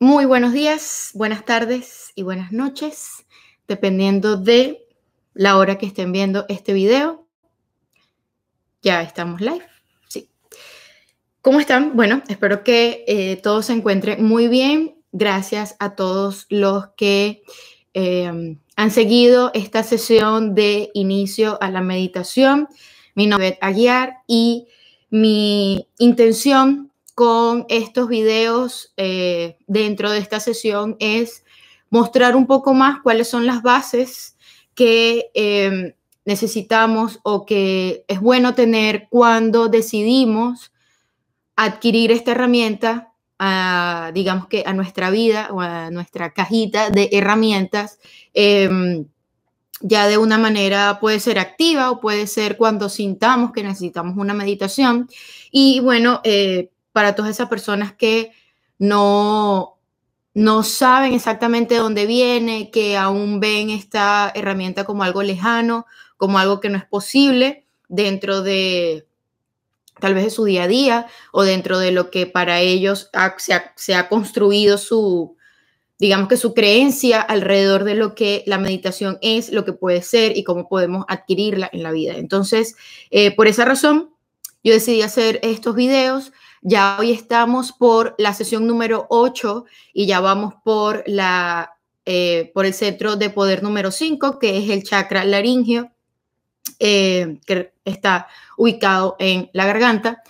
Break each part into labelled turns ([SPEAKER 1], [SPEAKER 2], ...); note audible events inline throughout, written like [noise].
[SPEAKER 1] Muy buenos días, buenas tardes y buenas noches, dependiendo de la hora que estén viendo este video. Ya estamos live, sí. ¿Cómo están? Bueno, espero que eh, todos se encuentren muy bien. Gracias a todos los que eh, han seguido esta sesión de inicio a la meditación. Mi nombre es Aguiar y mi intención con estos videos eh, dentro de esta sesión es mostrar un poco más cuáles son las bases que em, necesitamos o que es bueno tener cuando decidimos adquirir esta herramienta, a, digamos que a nuestra vida o a nuestra cajita de herramientas, em, ya de una manera puede ser activa o puede ser cuando sintamos que necesitamos una meditación. Y bueno, eh, para todas esas personas que no, no saben exactamente dónde viene, que aún ven esta herramienta como algo lejano, como algo que no es posible dentro de tal vez de su día a día o dentro de lo que para ellos se, ha, construido su, digamos que su creencia alrededor de lo que la meditación es, lo que puede ser y cómo podemos adquirirla en la vida. Entonces, eh, por esa razón, yo decidí hacer estos videos ya hoy estamos por la sesión número 8 y ya vamos por, la, eh, por el centro de poder número 5, que es el chakra laringio, eh, que está ubicado en la garganta.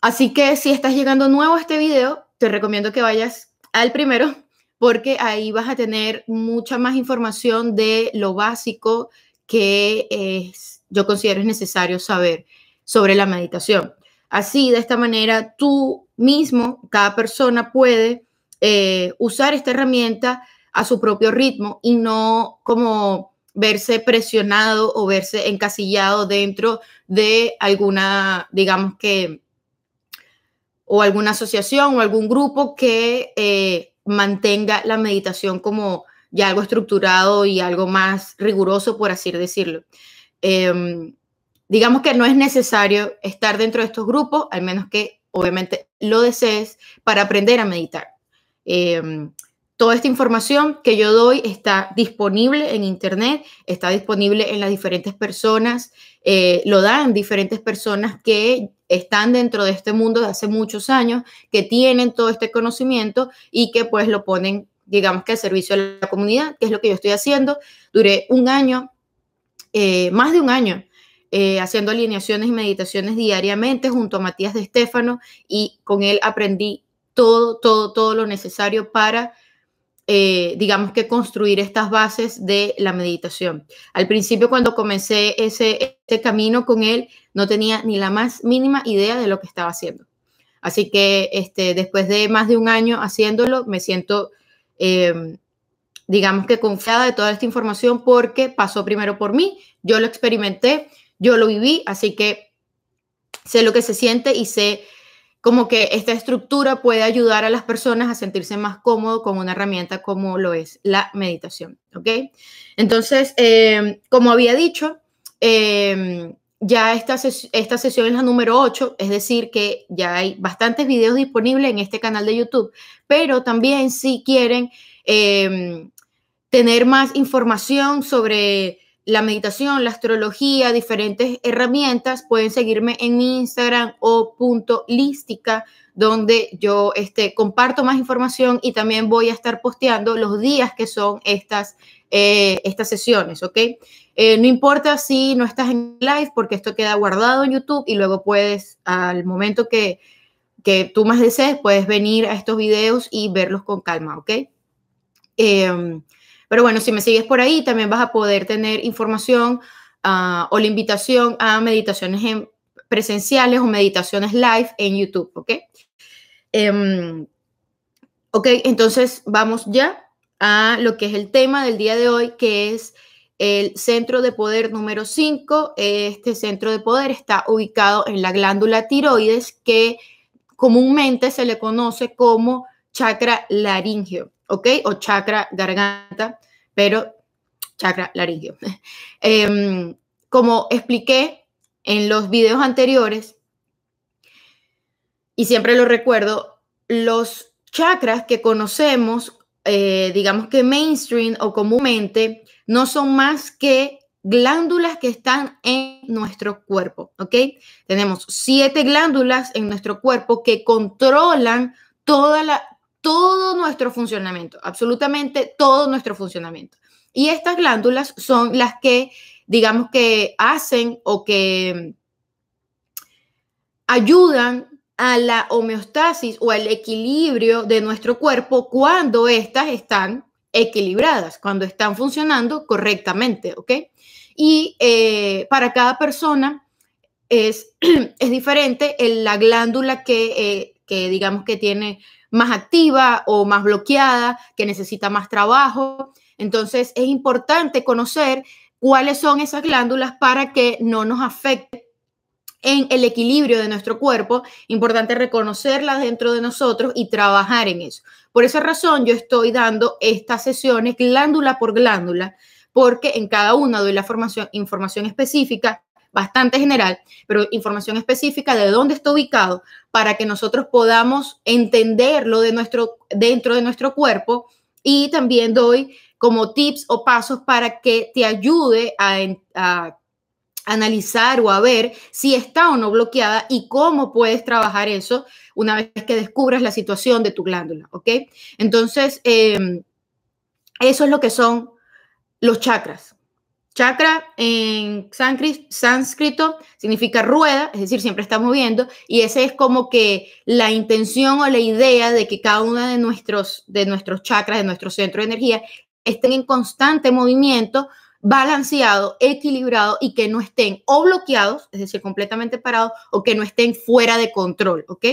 [SPEAKER 1] Así que si estás llegando nuevo a este video, te recomiendo que vayas al primero porque ahí vas a tener mucha más información de lo básico que es, yo considero es necesario saber sobre la meditación. Así, de esta manera, tú mismo, cada persona puede eh, usar esta herramienta a su propio ritmo y no como verse presionado o verse encasillado dentro de alguna, digamos que, o alguna asociación o algún grupo que eh, mantenga la meditación como ya algo estructurado y algo más riguroso, por así decirlo. Em, digamos que no es necesario estar dentro de estos grupos, al menos que obviamente lo desees para aprender a meditar. Em, toda esta información que yo doy está disponible en Internet, está disponible en las diferentes personas, eh, lo dan diferentes personas que están dentro de este mundo de hace muchos años, que tienen todo este conocimiento y que pues lo ponen, digamos que al servicio de la comunidad, que es lo que yo estoy haciendo. Duré un año, eh, más de un año, eh, haciendo alineaciones y meditaciones diariamente junto a Matías de Estéfano y con él aprendí todo, todo, todo lo necesario para, eh, digamos que construir estas bases de la meditación. Al principio cuando comencé ese, ese camino con él, no tenía ni la más mínima idea de lo que estaba haciendo. Así que este, después de más de un año haciéndolo, me siento, eh, digamos que confiada de toda esta información porque pasó primero por mí, yo lo experimenté, yo lo viví, así que sé lo que se siente y sé como que esta estructura puede ayudar a las personas a sentirse más cómodo con una herramienta como lo es la meditación, ¿ok? Entonces, em, como había dicho, em, ya esta, esta sesión es la número 8, es decir, que ya hay bastantes videos disponibles en este canal de YouTube, pero también si quieren em, tener más información sobre la meditación, la astrología, diferentes herramientas, pueden seguirme en mi Instagram o punto lística, donde yo este, comparto más información y también voy a estar posteando los días que son estas, eh, estas sesiones, ¿ok? Eh, no importa si no estás en live, porque esto queda guardado en YouTube y luego puedes, al momento que, que tú más desees, puedes venir a estos videos y verlos con calma, ¿ok? Eh, pero bueno, si me sigues por ahí, también vas a poder tener información ah, o la invitación a meditaciones presenciales o meditaciones live en YouTube, ¿ok? Em, ok, entonces vamos ya a lo que es el tema del día de hoy, que es el centro de poder número 5. Este centro de poder está ubicado en la glándula tiroides, que comúnmente se le conoce como chakra laringio. ¿Ok? O chakra garganta, pero chakra laringio. [laughs] Em, como expliqué en los videos anteriores, y siempre lo recuerdo, los chakras que conocemos, eh, digamos que mainstream o comúnmente, no son más que glándulas que están en nuestro cuerpo, ¿ok? Tenemos siete glándulas en nuestro cuerpo que controlan toda la, todo nuestro funcionamiento, absolutamente todo nuestro funcionamiento. Y estas glándulas son las que, digamos que hacen o que ayudan a la homeostasis o al equilibrio de nuestro cuerpo cuando éstas están equilibradas, cuando están funcionando correctamente, ¿ok? Y eh, para cada persona es, [clears throat] es diferente la glándula que, eh, que digamos que tiene más activa o más bloqueada, que necesita más trabajo. Entonces es importante conocer cuáles son esas glándulas para que no nos afecte en el equilibrio de nuestro cuerpo, importante reconocerlas dentro de nosotros y trabajar en eso. Por esa razón yo estoy dando estas sesiones glándula por glándula, porque en cada una doy la formación, información específica, bastante general, pero información específica de dónde está ubicado para que nosotros podamos entenderlo de nuestro, dentro de nuestro cuerpo y también doy como tips o pasos para que te ayude a, analizar o a ver si está o no bloqueada y cómo puedes trabajar eso una vez que descubras la situación de tu glándula, ¿ok? Entonces, em, eso es lo que son los chakras. Chakra en sánscrito significa rueda, es decir, siempre está moviendo, y ese es como que la intención o la idea de que cada uno de nuestros, de nuestros chakras, de nuestro centro de energía, estén en constante movimiento balanceado, equilibrado y que no estén o bloqueados, es decir, completamente parados, o que no estén fuera de control, ¿ok?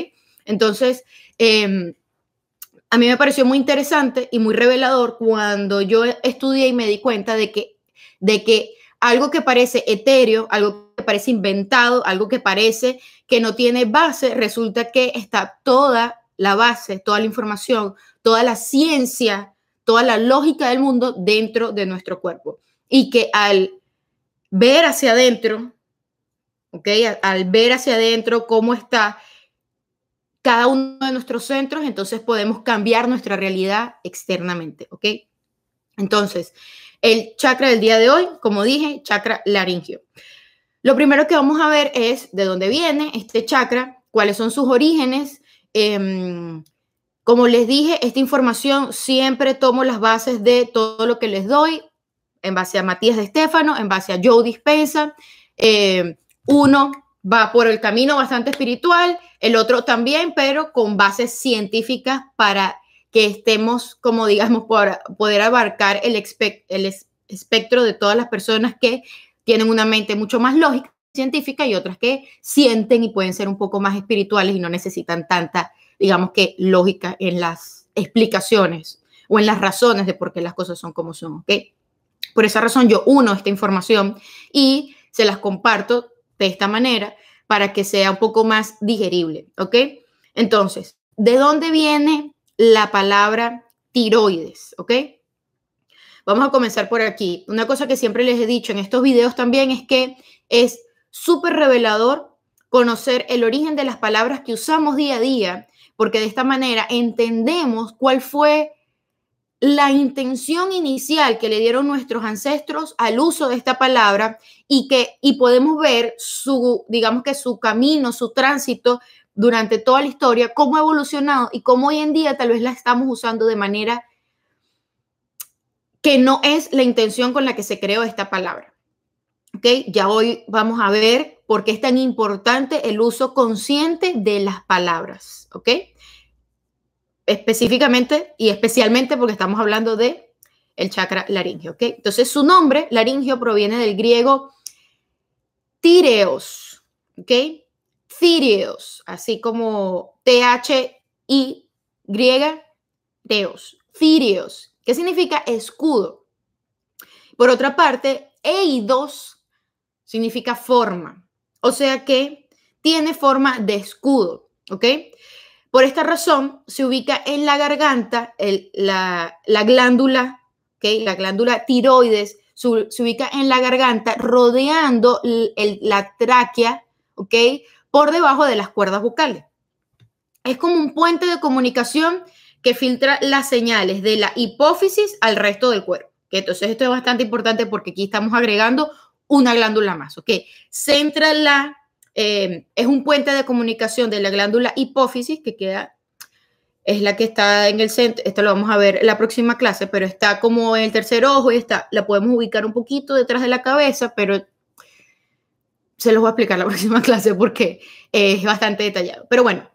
[SPEAKER 1] Entonces, em, a mí me pareció muy interesante y muy revelador cuando yo estudié y me di cuenta de que, de que algo que parece etéreo, algo que parece inventado, algo que parece que no tiene base, resulta que está toda la base, toda la información, toda la ciencia, toda la lógica del mundo dentro de nuestro cuerpo y que al ver hacia adentro, ¿ok? Al ver hacia adentro cómo está cada uno de nuestros centros, entonces podemos cambiar nuestra realidad externamente, ¿ok? Entonces, el chakra del día de hoy, como dije, chakra laringio. Lo primero que vamos a ver es de dónde viene este chakra, cuáles son sus orígenes. Em, como les dije, esta información siempre tomo las bases de todo lo que les doy en base a Matías de Estefano, en base a Joe Dispensa. Eh, uno va por el camino bastante espiritual, el otro también, pero con bases científicas para que estemos, como digamos, por poder abarcar el, el espectro de todas las personas que tienen una mente mucho más lógica, científica y otras que sienten y pueden ser un poco más espirituales y no necesitan tanta, digamos que, lógica en las explicaciones o en las razones de por qué las cosas son como son, ¿ok? Por esa razón yo uno esta información y se las comparto de esta manera para que sea un poco más digerible, ¿ok? Entonces, ¿de dónde viene la palabra tiroides, ¿ok? Vamos a comenzar por aquí. Una cosa que siempre les he dicho en estos videos también es que es súper revelador conocer el origen de las palabras que usamos día a día, porque de esta manera entendemos cuál fue la intención inicial que le dieron nuestros ancestros al uso de esta palabra y que y podemos ver su digamos que su camino, su tránsito durante toda la historia, cómo ha evolucionado y cómo hoy en día tal vez la estamos usando de manera que no es la intención con la que se creó esta palabra. ¿Ok? Ya hoy vamos a ver por qué es tan importante el uso consciente de las palabras. ¿Ok? específicamente y especialmente porque estamos hablando de el chakra laringio, ¿ok? Entonces su nombre, laringio, proviene del griego tireos, ¿ok? Tireos, así como T-H-I griega, teos, tireos, ¿Qué significa escudo. Por otra parte, eidos significa forma, o sea que tiene forma de escudo, ¿ok? Por esta razón, se ubica en la garganta la, glándula, ¿okay? la glándula tiroides, se ubica en la garganta rodeando la tráquea, ¿ok? Por debajo de las cuerdas vocales. Es como un puente de comunicación que filtra las señales de la hipófisis al resto del cuerpo. Entonces, esto es bastante importante porque aquí estamos agregando una glándula más, ¿ok? Centra la, eh, es un puente de comunicación de la glándula hipófisis que queda, es la que está en el centro, esto lo vamos a ver en la próxima clase, pero está como en el tercer ojo y está, la podemos ubicar un poquito detrás de la cabeza, pero se los voy a explicar la [laughs] próxima clase porque es bastante detallado. Pero bueno,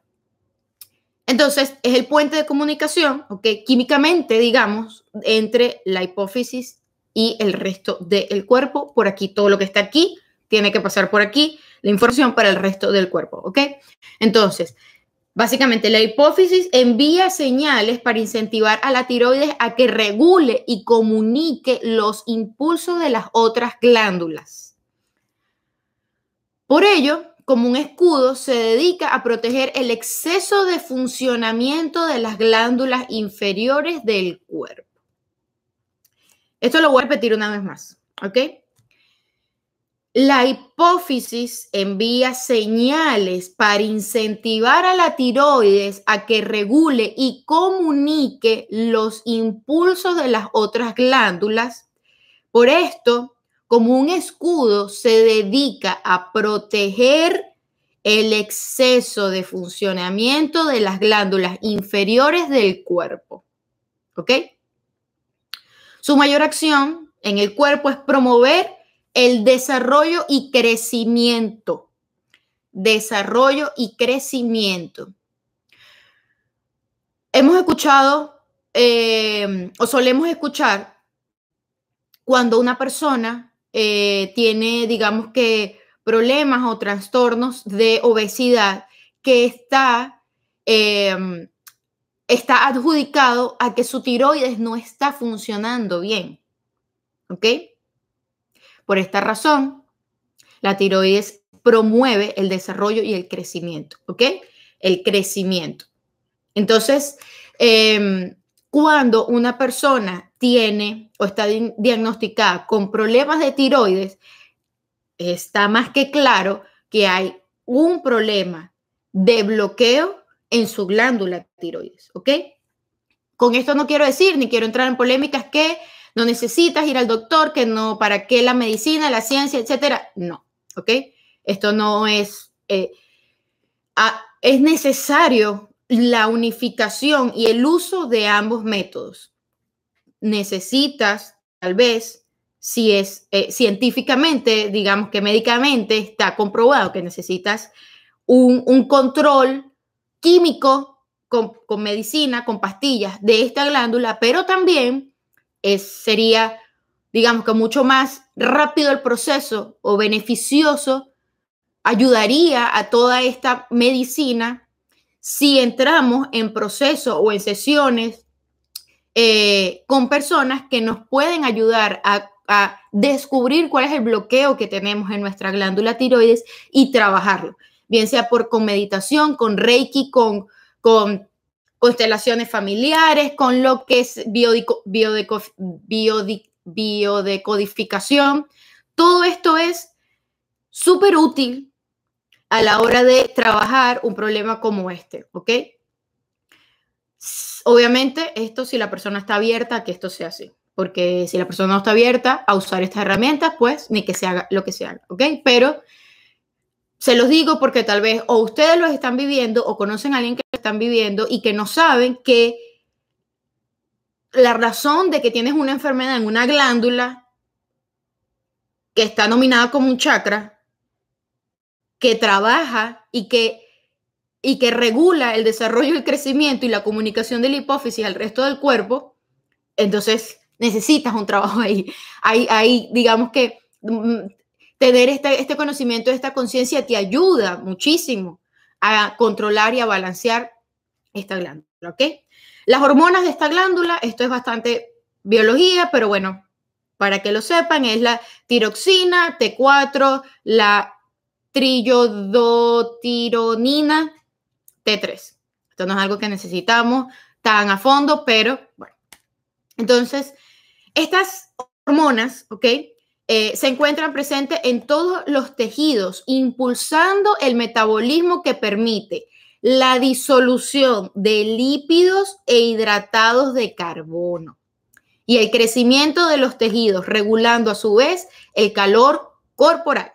[SPEAKER 1] entonces es el puente de comunicación, ¿ok? Químicamente, digamos, entre la hipófisis y el resto del cuerpo. Por aquí, todo lo que está aquí tiene que pasar por aquí, la información para el resto del cuerpo, ¿ok? Entonces, básicamente la hipófisis envía señales para incentivar a la tiroides a que regule y comunique los impulsos de las otras glándulas. Por ello, como un escudo, se dedica a proteger el exceso de funcionamiento de las glándulas inferiores del cuerpo. Esto lo voy a repetir una vez más, ¿ok? La hipófisis envía señales para incentivar a la tiroides a que regule y comunique los impulsos de las otras glándulas. Por esto, como un escudo, se dedica a proteger el exceso de funcionamiento de las glándulas inferiores del cuerpo. ¿Ok? Su mayor acción en el cuerpo es promover el desarrollo y crecimiento. Desarrollo y crecimiento. Hemos escuchado eh, o solemos escuchar cuando una persona eh, tiene, digamos que, problemas o trastornos de obesidad que está, em, está adjudicado a que su tiroides no está funcionando bien. ¿Ok? Por esta razón, la tiroides promueve el desarrollo y el crecimiento. ¿Ok? El crecimiento. Entonces, eh, cuando una persona tiene o está diagnosticada con problemas de tiroides, está más que claro que hay un problema de bloqueo en su glándula tiroides, ¿ok? Con esto no quiero decir, ni quiero entrar en polémicas que no necesitas ir al doctor, que no, para qué la medicina, la ciencia, etcétera. No, ¿ok? Esto no es, eh, es necesario la unificación y el uso de ambos métodos. Necesitas, tal vez, si es eh, científicamente, digamos que médicamente está comprobado que necesitas un, control químico con, medicina, con pastillas de esta glándula, pero también es, sería, digamos que mucho más rápido el proceso o beneficioso, ayudaría a toda esta medicina si entramos en proceso o en sesiones eh, con personas que nos pueden ayudar a, descubrir cuál es el bloqueo que tenemos en nuestra glándula tiroides y trabajarlo, bien sea por con meditación, con reiki, con, con constelaciones familiares, con lo que es biodecodificación. Todo esto es súper útil a la hora de trabajar un problema como este, ¿ok? Obviamente, esto si la persona está abierta a que esto sea así, porque si la persona no está abierta a usar estas herramientas, pues ni que se haga lo que se haga, ¿ok? Pero se los digo porque tal vez o ustedes lo están viviendo o conocen a alguien que lo están viviendo y que no saben que la razón de que tienes una enfermedad en una glándula que está nominada como un chakra que trabaja y que, y que regula el desarrollo, el crecimiento y la comunicación de la hipófisis al resto del cuerpo, entonces necesitas un trabajo ahí. Ahí, digamos que mm, tener este, este conocimiento, esta conciencia te ayuda muchísimo a controlar y a balancear esta glándula, ¿ok? Las hormonas de esta glándula, esto es bastante biología, pero bueno, para que lo sepan, es la tiroxina, T4, la trillodotironina T3. Esto no es algo que necesitamos tan a fondo, pero bueno. Entonces, estas hormonas, ¿ok? Eh, se encuentran presentes en todos los tejidos, impulsando el metabolismo que permite la disolución de lípidos e hidratados de carbono y el crecimiento de los tejidos, regulando a su vez el calor corporal,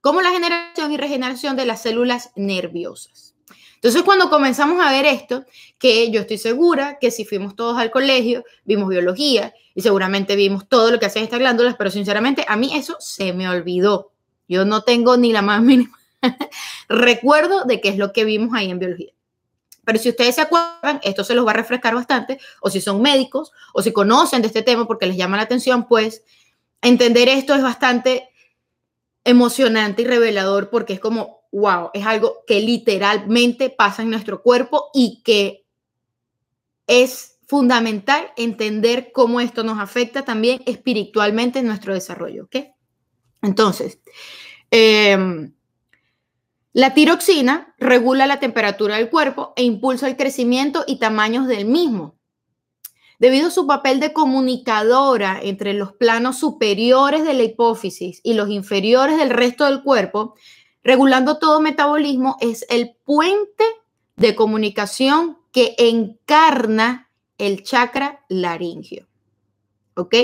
[SPEAKER 1] como la generación y regeneración de las células nerviosas. Entonces, cuando comenzamos a ver esto, que yo estoy segura que si fuimos todos al colegio, vimos biología y seguramente vimos todo lo que hacen estas glándulas, pero sinceramente a mí eso se me olvidó. Yo no tengo ni la más mínima [laughs] recuerdo de qué es lo que vimos ahí en biología. Pero si ustedes se acuerdan, esto se los va a refrescar bastante, o si son médicos, o si conocen de este tema porque les llama la atención, pues entender esto es bastante emocionante y revelador porque es como, wow, es algo que literalmente pasa en nuestro cuerpo y que es fundamental entender cómo esto nos afecta también espiritualmente en nuestro desarrollo, ¿ok? Entonces, eh, la tiroxina regula la temperatura del cuerpo e impulsa el crecimiento y tamaños del mismo. Debido a su papel de comunicadora entre los planos superiores de la hipófisis y los inferiores del resto del cuerpo, regulando todo metabolismo, es el puente de comunicación que encarna el chakra laringio. ¿Ok?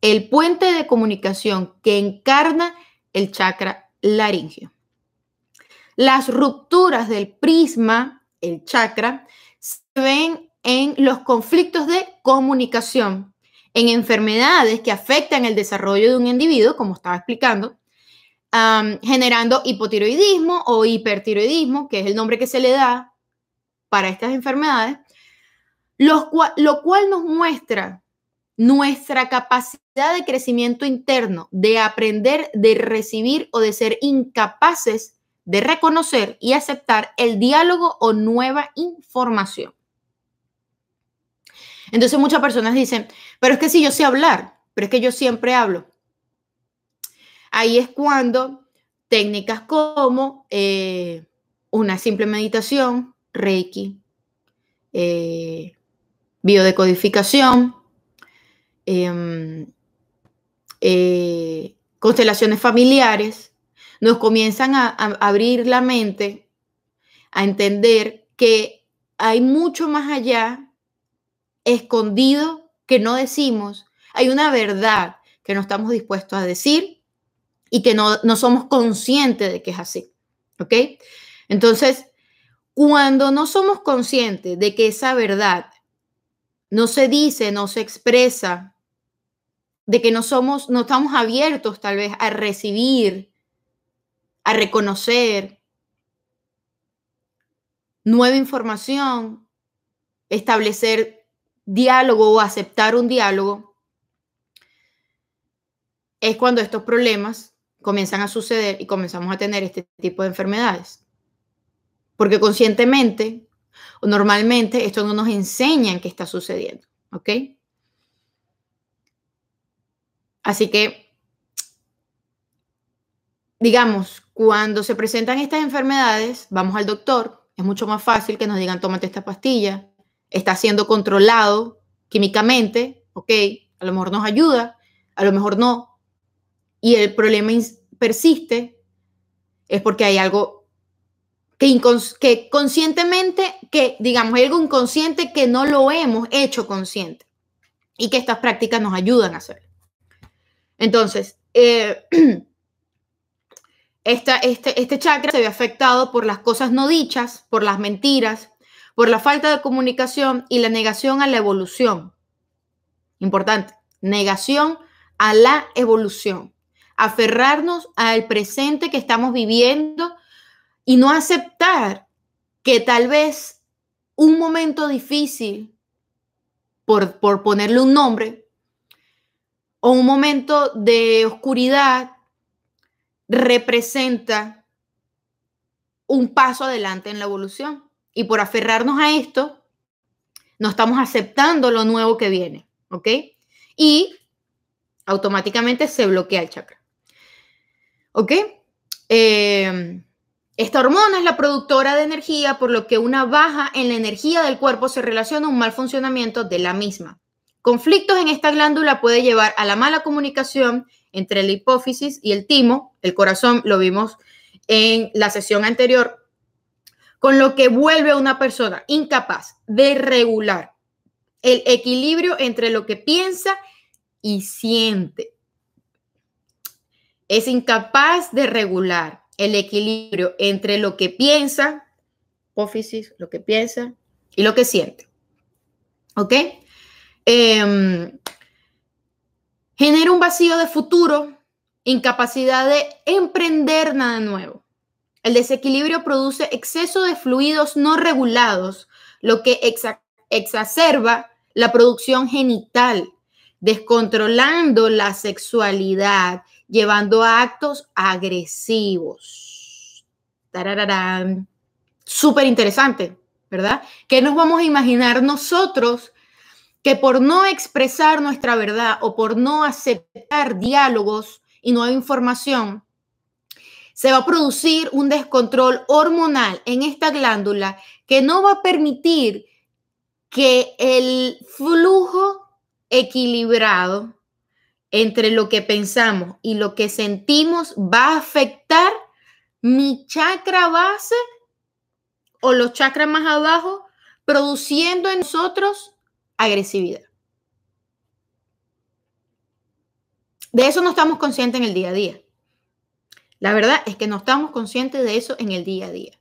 [SPEAKER 1] El puente de comunicación que encarna el chakra laringio. Las rupturas del prisma, el chakra, se ven en los conflictos de comunicación, en enfermedades que afectan el desarrollo de un individuo, como estaba explicando, generando hipotiroidismo o hipertiroidismo, que es el nombre que se le da para estas enfermedades, lo cual nos muestra nuestra capacidad de crecimiento interno, de aprender, de recibir o de ser incapaces de reconocer y aceptar el diálogo o nueva información. Entonces muchas personas dicen, pero es que si yo sé hablar, pero es que yo siempre hablo. Ahí es cuando técnicas como eh, una simple meditación, Reiki, eh, biodecodificación, em, eh, constelaciones familiares, nos comienzan a, abrir la mente, a entender que hay mucho más allá escondido que no decimos. Hay una verdad que no estamos dispuestos a decir y que no, no somos conscientes de que es así. ¿Ok? Entonces, cuando no somos conscientes de que esa verdad no se dice, no se expresa, de que no somos, no estamos abiertos tal vez a recibir a reconocer nueva información, establecer diálogo o aceptar un diálogo, es cuando estos problemas comienzan a suceder y comenzamos a tener este tipo de enfermedades. Porque conscientemente o normalmente esto no nos enseñan que está sucediendo, ¿ok? Así que, digamos, cuando se presentan estas enfermedades, vamos al doctor, es mucho más fácil que nos digan, tómate esta pastilla, está siendo controlado químicamente, ok, a lo mejor nos ayuda, a lo mejor no, y el problema persiste, es porque hay algo que, que conscientemente, que digamos, hay algo inconsciente que no lo hemos hecho consciente y que estas prácticas nos ayudan a hacer. Entonces, eh, [clears throat] este, este chakra se ve afectado por las cosas no dichas, por las mentiras, por la falta de comunicación y la negación a la evolución. Importante, negación a la evolución. Aferrarnos al presente que estamos viviendo y no aceptar que tal vez un momento difícil, por, por ponerle un nombre, o un momento de oscuridad representa un paso adelante en la evolución. Y por aferrarnos a esto, no estamos aceptando lo nuevo que viene, ¿ok? Y automáticamente se bloquea el chakra. ¿Ok? Eh, esta hormona es la productora de energía, por lo que una baja en la energía del cuerpo se relaciona a un mal funcionamiento de la misma. Conflictos en esta glándula puede llevar a la mala comunicación entre la hipófisis y el timo, el corazón, lo vimos en la sesión anterior, con lo que vuelve a una persona incapaz de regular el equilibrio entre lo que piensa y siente. Es incapaz de regular el equilibrio entre lo que piensa, oficis, lo que piensa y lo que siente. ¿Ok? Em, genera un vacío de futuro, incapacidad de emprender nada nuevo. El desequilibrio produce exceso de fluidos no regulados, lo que exacerba la producción genital, descontrolando la sexualidad, llevando a actos agresivos. Súper interesante, ¿verdad? ¿Qué nos vamos a imaginar nosotros que por no expresar nuestra verdad o por no aceptar diálogos y nueva información, se va a producir un descontrol hormonal en esta glándula que no va a permitir que el flujo equilibrado entre lo que pensamos y lo que sentimos va a afectar mi chakra base o los chakras más abajo, produciendo en nosotros agresividad. De eso no estamos conscientes en el día a día. La verdad es que no estamos conscientes de eso en el día a día.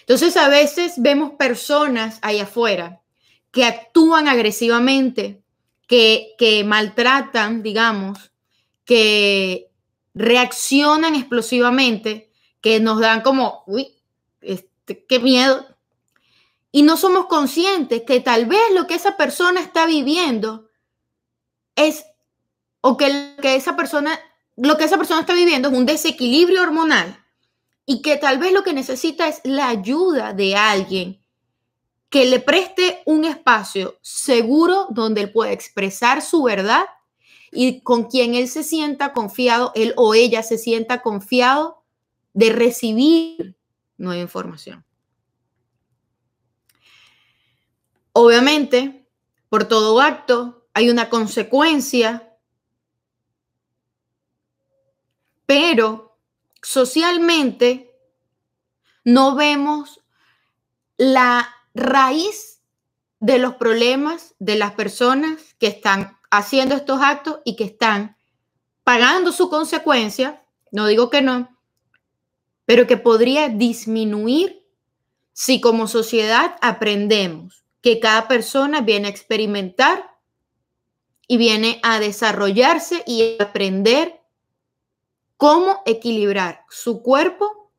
[SPEAKER 1] Entonces a veces vemos personas allá afuera que actúan agresivamente, que, que maltratan, digamos, que reaccionan explosivamente, que nos dan como, uy, este, qué miedo. Y no somos conscientes que tal vez lo que esa persona está viviendo es, o que, que esa persona lo que esa persona está viviendo es un desequilibrio hormonal y que tal vez lo que necesita es la ayuda de alguien que le preste un espacio seguro donde él pueda expresar su verdad y con quien él se sienta confiado, él o ella se sienta confiado de recibir nueva información. Obviamente, por todo acto hay una consecuencia pero socialmente no vemos la raíz de los problemas de las personas que están haciendo estos actos y que están pagando su consecuencia, no digo que no, pero que podría disminuir si como sociedad aprendemos que cada persona viene a experimentar y viene a desarrollarse y aprender cómo equilibrar su cuerpo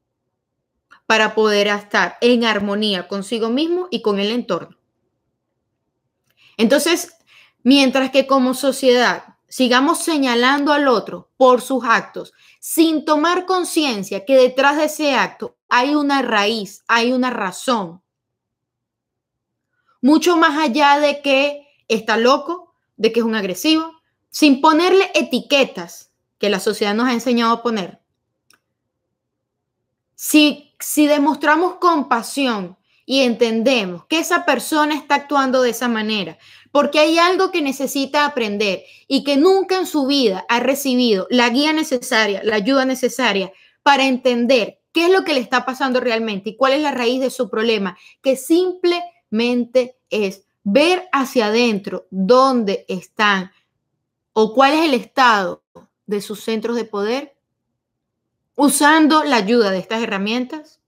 [SPEAKER 1] para poder estar en armonía consigo mismo y con el entorno. Entonces, mientras que como sociedad sigamos señalando al otro por sus actos, sin tomar conciencia que detrás de ese acto hay una raíz, hay una razón, mucho más allá de que está loco, de que es un agresivo, sin ponerle etiquetas que la sociedad nos ha enseñado a poner, si, si demostramos compasión y entendemos que esa persona está actuando de esa manera, porque hay algo que necesita aprender y que nunca en su vida ha recibido la guía necesaria, la ayuda necesaria para entender qué es lo que le está pasando realmente y cuál es la raíz de su problema, que simplemente es ver hacia adentro dónde están o cuál es el estado de sus centros de poder usando la ayuda de estas herramientas,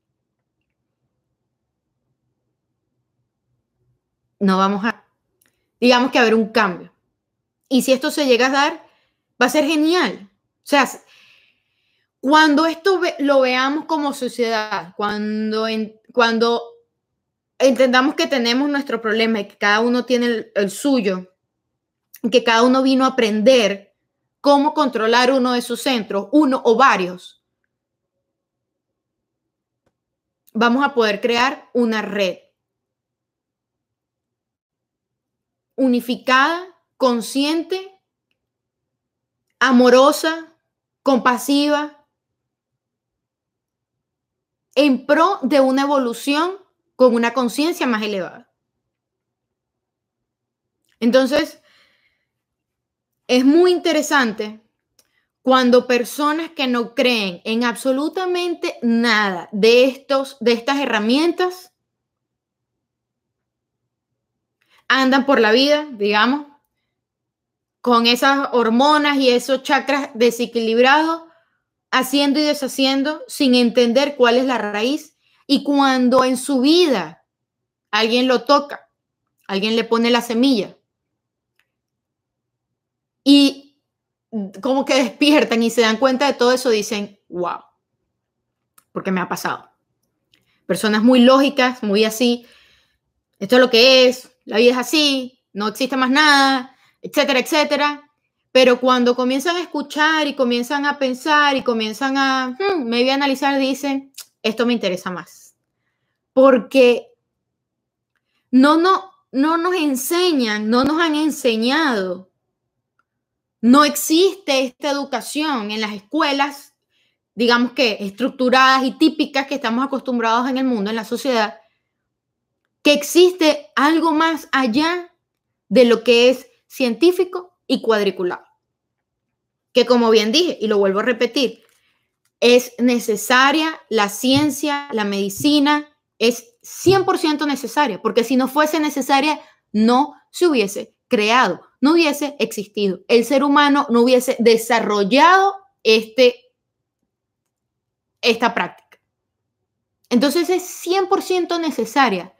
[SPEAKER 1] no vamos a, digamos que haber un cambio. Y si esto se llega a dar, va a ser genial. O sea, cuando esto lo veamos como sociedad, cuando, cuando entendamos que tenemos nuestro problema y que cada uno tiene el, el suyo, que cada uno vino a aprender cómo controlar uno de sus centros, uno o varios, vamos a poder crear una red unificada, consciente, amorosa, compasiva, en pro de una evolución con una conciencia más elevada. Entonces, es muy interesante cuando personas que no creen en absolutamente nada de, estos, de estas herramientas andan por la vida, digamos, con esas hormonas y esos chakras desequilibrados, haciendo y deshaciendo sin entender cuál es la raíz. Y cuando en su vida alguien lo toca, alguien le pone la semilla, y como que despiertan y se dan cuenta de todo eso, dicen, wow, porque me ha pasado. Personas muy lógicas, muy así, esto es lo que es, la vida es así, no existe más nada, etcétera, etcétera. Pero cuando comienzan a escuchar y comienzan a pensar y comienzan a, hmm, me voy a analizar, dicen, esto me interesa más. Porque no, no, no nos enseñan, no nos han enseñado. No existe esta educación en las escuelas, digamos que estructuradas y típicas que estamos acostumbrados en el mundo, en la sociedad, que existe algo más allá de lo que es científico y cuadriculado. Que como bien dije, y lo vuelvo a repetir, es necesaria la ciencia, la medicina, es 100% necesaria, porque si no fuese necesaria, no se hubiese creado, no hubiese existido. El ser humano no hubiese desarrollado este, esta práctica. Entonces es 100% necesaria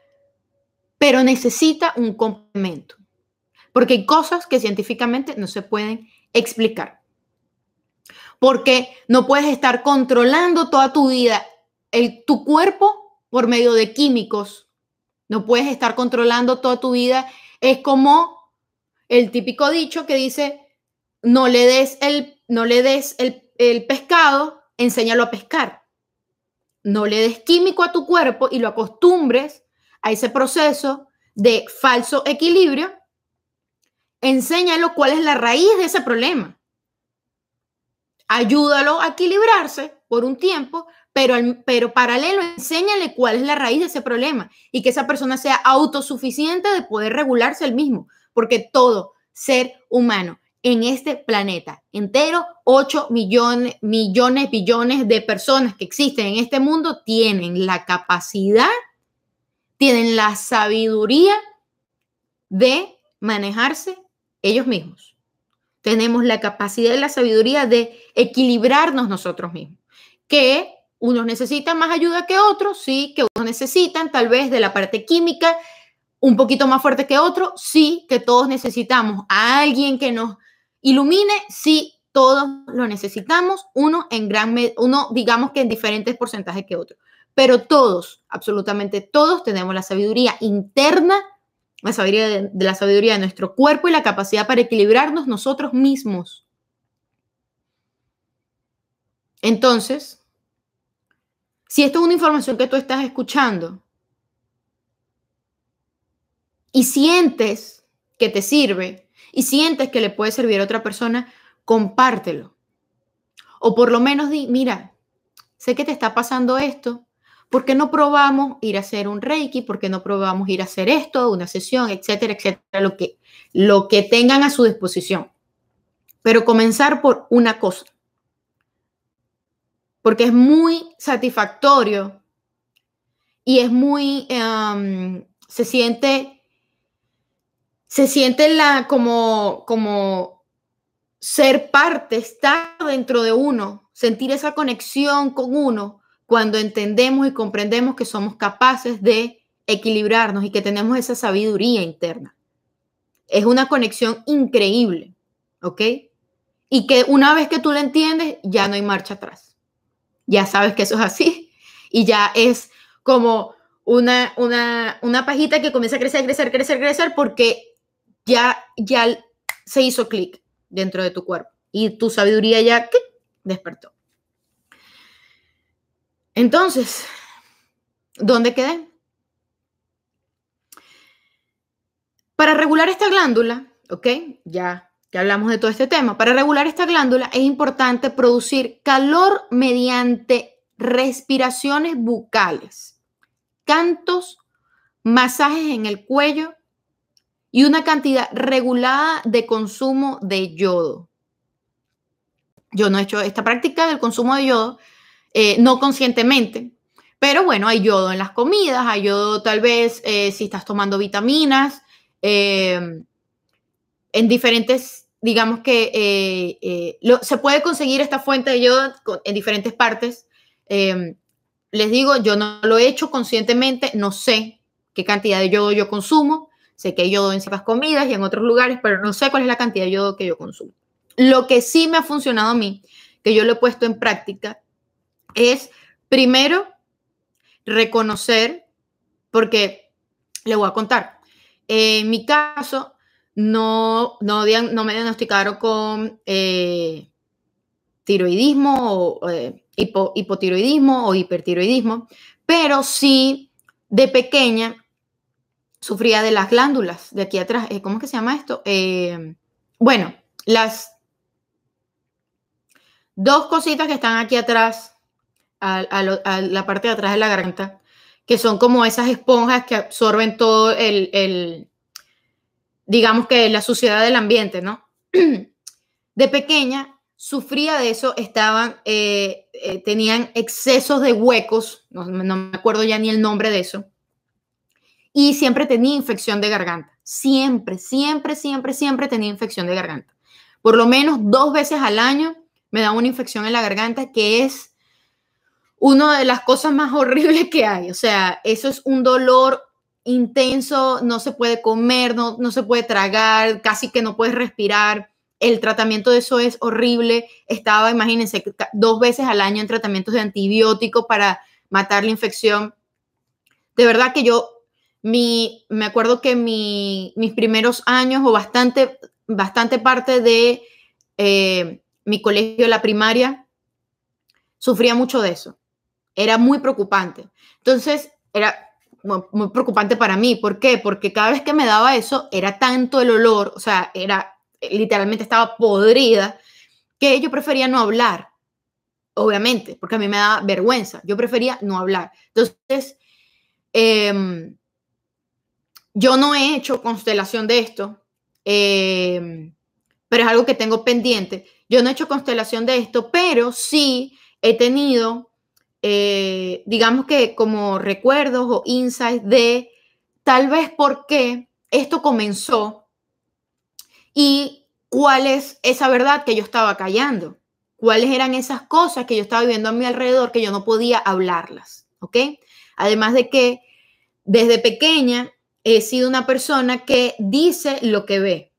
[SPEAKER 1] pero necesita un complemento, porque hay cosas que científicamente no se pueden explicar. Porque no puedes estar controlando toda tu vida, el, tu cuerpo por medio de químicos. No puedes estar controlando toda tu vida. Es como el típico dicho que dice, no le des el, no le des el, el pescado, enséñalo a pescar. No le des químico a tu cuerpo y lo acostumbres a ese proceso de falso equilibrio, enséñalo cuál es la raíz de ese problema. Ayúdalo a equilibrarse por un tiempo, pero, pero paralelo, enséñale cuál es la raíz de ese problema y que esa persona sea autosuficiente de poder regularse el mismo, porque todo ser humano en este planeta entero, 8 millones, millones, billones de personas que existen en este mundo tienen la capacidad tienen la sabiduría de manejarse ellos mismos. Tenemos la capacidad y la sabiduría de equilibrarnos nosotros mismos. Que unos necesitan más ayuda que otros, sí, que unos necesitan tal vez de la parte química un poquito más fuerte que otros, sí, que todos necesitamos a alguien que nos ilumine, sí, todos lo necesitamos, uno en gran, uno digamos que en diferentes porcentajes que otro pero todos, absolutamente todos tenemos la sabiduría interna, la sabiduría de, la sabiduría de nuestro cuerpo y la capacidad para equilibrarnos nosotros mismos. Entonces, si esto es una información que tú estás escuchando y sientes que te sirve y sientes que le puede servir a otra persona, compártelo. O por lo menos di, mira, sé que te está pasando esto, ¿Por qué no probamos ir a hacer un Reiki? ¿Por qué no probamos ir a hacer esto, una sesión, etcétera, etcétera? Lo que, lo que tengan a su disposición. Pero comenzar por una cosa. Porque es muy satisfactorio y es muy, em, se siente, se siente la, como, como ser parte, estar dentro de uno, sentir esa conexión con uno cuando entendemos y comprendemos que somos capaces de equilibrarnos y que tenemos esa sabiduría interna. Es una conexión increíble, ¿ok? Y que una vez que tú la entiendes, ya no hay marcha atrás. Ya sabes que eso es así [laughs] y ya es como una, una, una pajita que comienza a crecer, crecer, crecer, crecer porque ya, ya se hizo clic dentro de tu cuerpo y tu sabiduría ya despertó. Entonces, ¿dónde quedé? Para regular esta glándula, ¿ok? Ya que hablamos de todo este tema, para regular esta glándula es importante producir calor mediante respiraciones bucales, cantos, masajes en el cuello y una cantidad regulada de consumo de yodo. Yo no he hecho esta práctica del consumo de yodo, eh, no conscientemente. Pero bueno, hay yodo en las comidas, hay yodo tal vez eh, si estás tomando vitaminas, em, en diferentes, digamos que eh, eh, se puede conseguir esta fuente de yodo en diferentes partes. Em, les digo, yo no lo he hecho conscientemente, no sé qué cantidad de yodo yo consumo. Sé que hay yodo en ciertas comidas y en otros lugares, pero no sé cuál es la cantidad de yodo que yo consumo. Lo que sí me ha funcionado a mí, que yo lo he puesto en práctica, es primero reconocer, porque le voy a contar, en mi caso no, no, me diagnosticaron con eh, tiroidismo o eh, hipotiroidismo o hipertiroidismo, pero sí de pequeña sufría de las glándulas de aquí atrás. Eh, ¿Cómo es que se llama esto? bueno, las dos cositas que están aquí atrás a, la parte de atrás de la garganta, que son como esas esponjas que absorben todo el, digamos que la suciedad del ambiente, ¿no? [clears throat] De pequeña sufría de eso, estaban, eh, eh, tenían excesos de huecos, no, no, me acuerdo ya ni el nombre de eso, y siempre tenía infección de garganta, siempre, siempre, siempre, siempre tenía infección de garganta. Por lo menos dos veces al año me da una infección en la garganta que es una de las cosas más [laughs] horribles que hay. O sea, eso es un dolor intenso, no se puede comer, no, no se puede tragar, casi que no puedes respirar. El tratamiento de eso es horrible. Estaba, imagínense, dos veces al año en tratamientos de antibióticos para matar la infección. De verdad que yo, mi, me acuerdo que mi, mis primeros años o bastante, bastante parte de eh, mi colegio, la primaria, sufría mucho de eso era muy preocupante. Entonces, era muy, preocupante para mí. ¿Por qué? Porque cada vez que me daba eso, era tanto el olor, o sea, era literalmente estaba podrida, que yo prefería no hablar, obviamente, porque a mí me daba vergüenza. Yo prefería no hablar. Entonces, em, yo no he hecho constelación de esto, em, pero es algo que tengo pendiente. Yo no he hecho constelación de esto, pero sí he tenido eh, digamos que como recuerdos o insights de tal vez por qué esto comenzó y cuál es esa verdad que yo estaba callando, cuáles eran esas cosas que yo estaba viviendo a mi alrededor que yo no podía hablarlas, ¿ok? Además de que desde pequeña he sido una persona que dice lo que ve,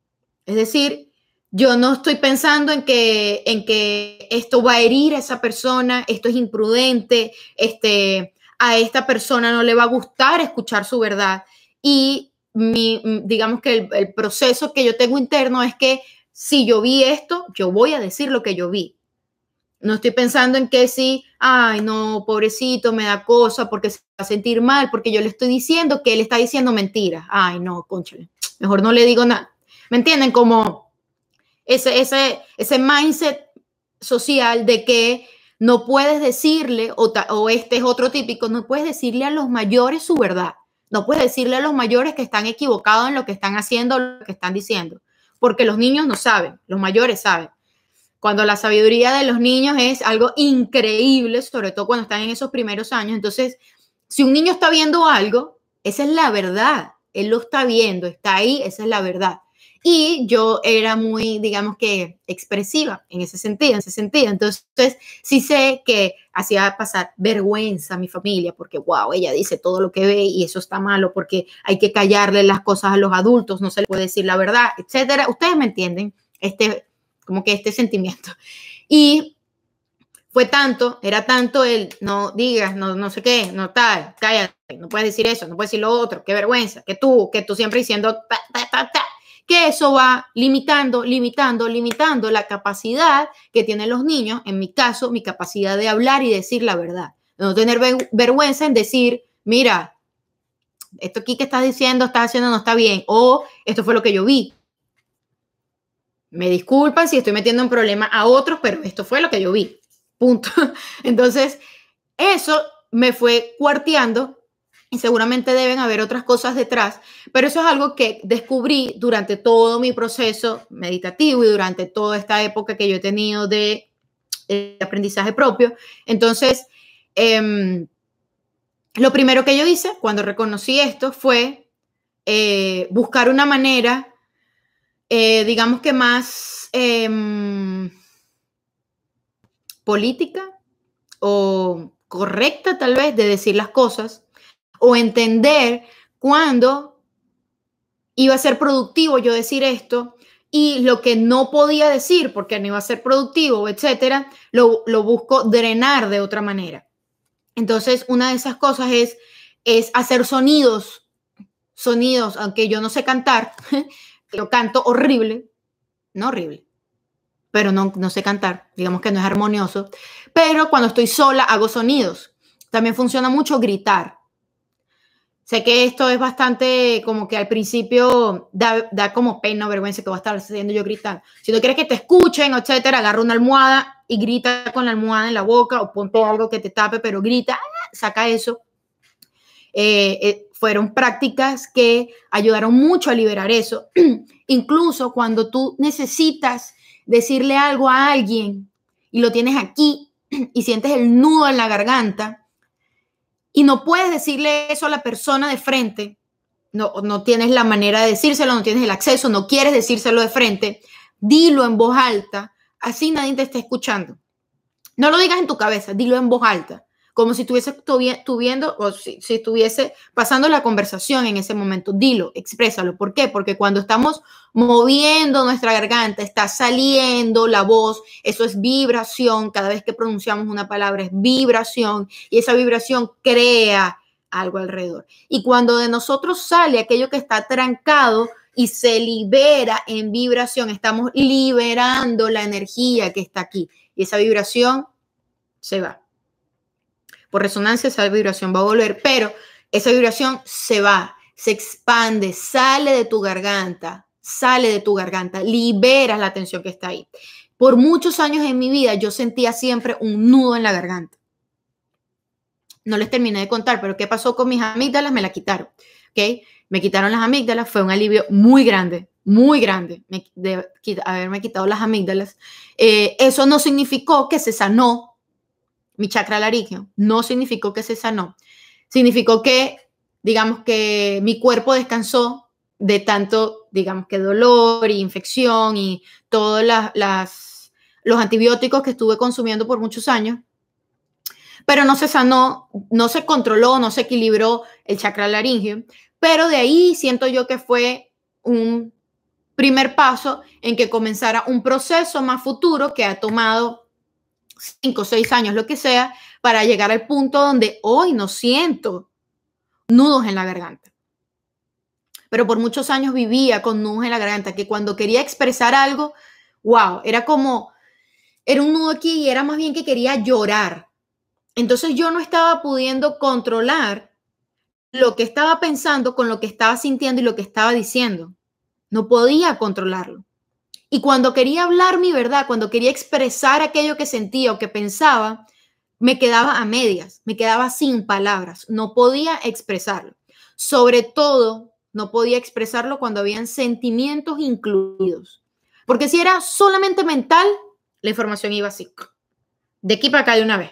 [SPEAKER 1] es decir, yo no estoy pensando en que, en que esto va a herir a esa persona, esto es imprudente, este, a esta persona no le va a gustar escuchar su verdad. Y mi, digamos que el, el proceso que yo tengo interno es que si yo vi esto, yo voy a decir lo que yo vi. No estoy pensando en que si, ay, no, pobrecito, me da cosa porque se va a sentir mal, porque yo le estoy diciendo que él está diciendo mentiras. Ay, no, conchale, mejor no le digo nada. ¿Me entienden? Como ese, ese, ese mindset social de que no puedes decirle, o, o este es otro típico, no puedes decirle a los mayores su verdad. No puedes decirle a los mayores que están equivocados en lo que están haciendo, lo que están diciendo, porque los niños no saben, los mayores saben. Cuando la sabiduría de los niños es algo increíble, sobre todo cuando están en esos primeros años. Entonces, si un niño está viendo algo, esa es la verdad. Él lo está viendo, está ahí, esa es la verdad. Y yo era muy, digamos que, expresiva en ese sentido, en ese sentido. Entonces, sí sé que hacía pasar vergüenza a mi familia porque, wow, ella dice todo lo que ve y eso está malo porque hay que callarle las cosas a los adultos, no se le puede decir la verdad, etcétera. Ustedes me entienden, este, como que este sentimiento. Y fue tanto, era tanto el no digas, no, no sé qué, no tal, cállate, no puedes decir eso, no puedes decir lo otro, qué vergüenza, que tú, que tú siempre diciendo ta, ta, que eso va limitando, limitando, limitando la capacidad que tienen los niños, en mi caso, mi capacidad de hablar y decir la verdad. No tener vergüenza en decir, mira, esto aquí que estás diciendo, estás haciendo, no está bien, o esto fue lo que yo vi. Me disculpan si estoy metiendo un problema a otros, pero esto fue lo que yo vi. Punto. [laughs] Entonces, eso me fue cuarteando y seguramente deben haber otras cosas detrás, pero eso es algo que descubrí durante todo mi proceso meditativo y durante toda esta época que yo he tenido de, aprendizaje propio. Entonces, em, lo primero que yo hice cuando reconocí esto fue eh, buscar una manera, eh, digamos que más em, política o correcta tal vez de decir las cosas o entender cuándo iba a ser productivo yo decir esto y lo que no podía decir porque no iba a ser productivo, etcétera, lo, busco drenar de otra manera. Entonces, una de esas cosas es, es hacer sonidos, sonidos, aunque yo no sé cantar, [laughs] yo canto horrible, no horrible, pero no, no sé cantar, digamos que no es armonioso, pero cuando estoy sola hago sonidos. También funciona mucho gritar. Sé que esto es bastante como que al principio da, da como pena o vergüenza que va a estar haciendo yo gritando. Si no quieres que te escuchen, etcétera, agarra una almohada y grita con la almohada en la boca o ponte algo que te tape, pero grita, saca eso. Eh, eh, fueron prácticas que ayudaron mucho a liberar eso. [clears throat] Incluso cuando tú necesitas decirle algo a alguien y lo tienes aquí [clears throat] y sientes el nudo en la garganta, y no puedes decirle eso a la persona de frente, no, no tienes la manera de decírselo, no tienes el acceso, no quieres decírselo de frente, dilo en voz alta, así nadie te está escuchando. No lo digas en tu cabeza, dilo en voz alta como si estuviese tuviendo o si, estuviese pasando la conversación en ese momento. Dilo, exprésalo. ¿Por qué? Porque cuando estamos moviendo nuestra garganta, está saliendo la voz, eso es vibración. Cada vez que pronunciamos una palabra es vibración y esa vibración crea algo alrededor. Y cuando de nosotros sale aquello que está trancado, y se libera en vibración. Estamos liberando la energía que está aquí y esa vibración se va por resonancia esa vibración va a volver, pero esa vibración se va, se expande, sale de tu garganta, sale de tu garganta, liberas la tensión que está ahí. Por muchos años en mi vida yo sentía siempre un nudo en la garganta. No les terminé de contar, pero ¿qué pasó con mis amígdalas? Me la quitaron, ¿ok? Me quitaron las amígdalas, fue un alivio muy grande, muy grande de haberme quitado las amígdalas. Eh, eso no significó que se sanó mi chakra laringio, no significó que se sanó. Significó que, digamos que mi cuerpo descansó de tanto, digamos que dolor y infección y todos las, los antibióticos que estuve consumiendo por muchos años. Pero no se sanó, no se controló, no se equilibró el chakra laringio. Pero de ahí siento yo que fue un primer paso en que comenzara un proceso más futuro que ha tomado cinco, seis años, lo que sea, para llegar al punto donde hoy no siento nudos en la garganta. Pero por muchos años vivía con nudos en la garganta, que cuando quería expresar algo, wow, era como, era un nudo aquí y era más bien que quería llorar. Entonces yo no estaba pudiendo controlar lo que estaba pensando con lo que estaba sintiendo y lo que estaba diciendo. No podía controlarlo. Y cuando quería hablar mi verdad, cuando quería expresar aquello que sentía o que pensaba, me quedaba a medias, me quedaba sin palabras, no podía expresarlo. Sobre todo, no podía expresarlo cuando habían sentimientos incluidos. Porque si era solamente mental, la información iba así, de aquí para acá de una vez.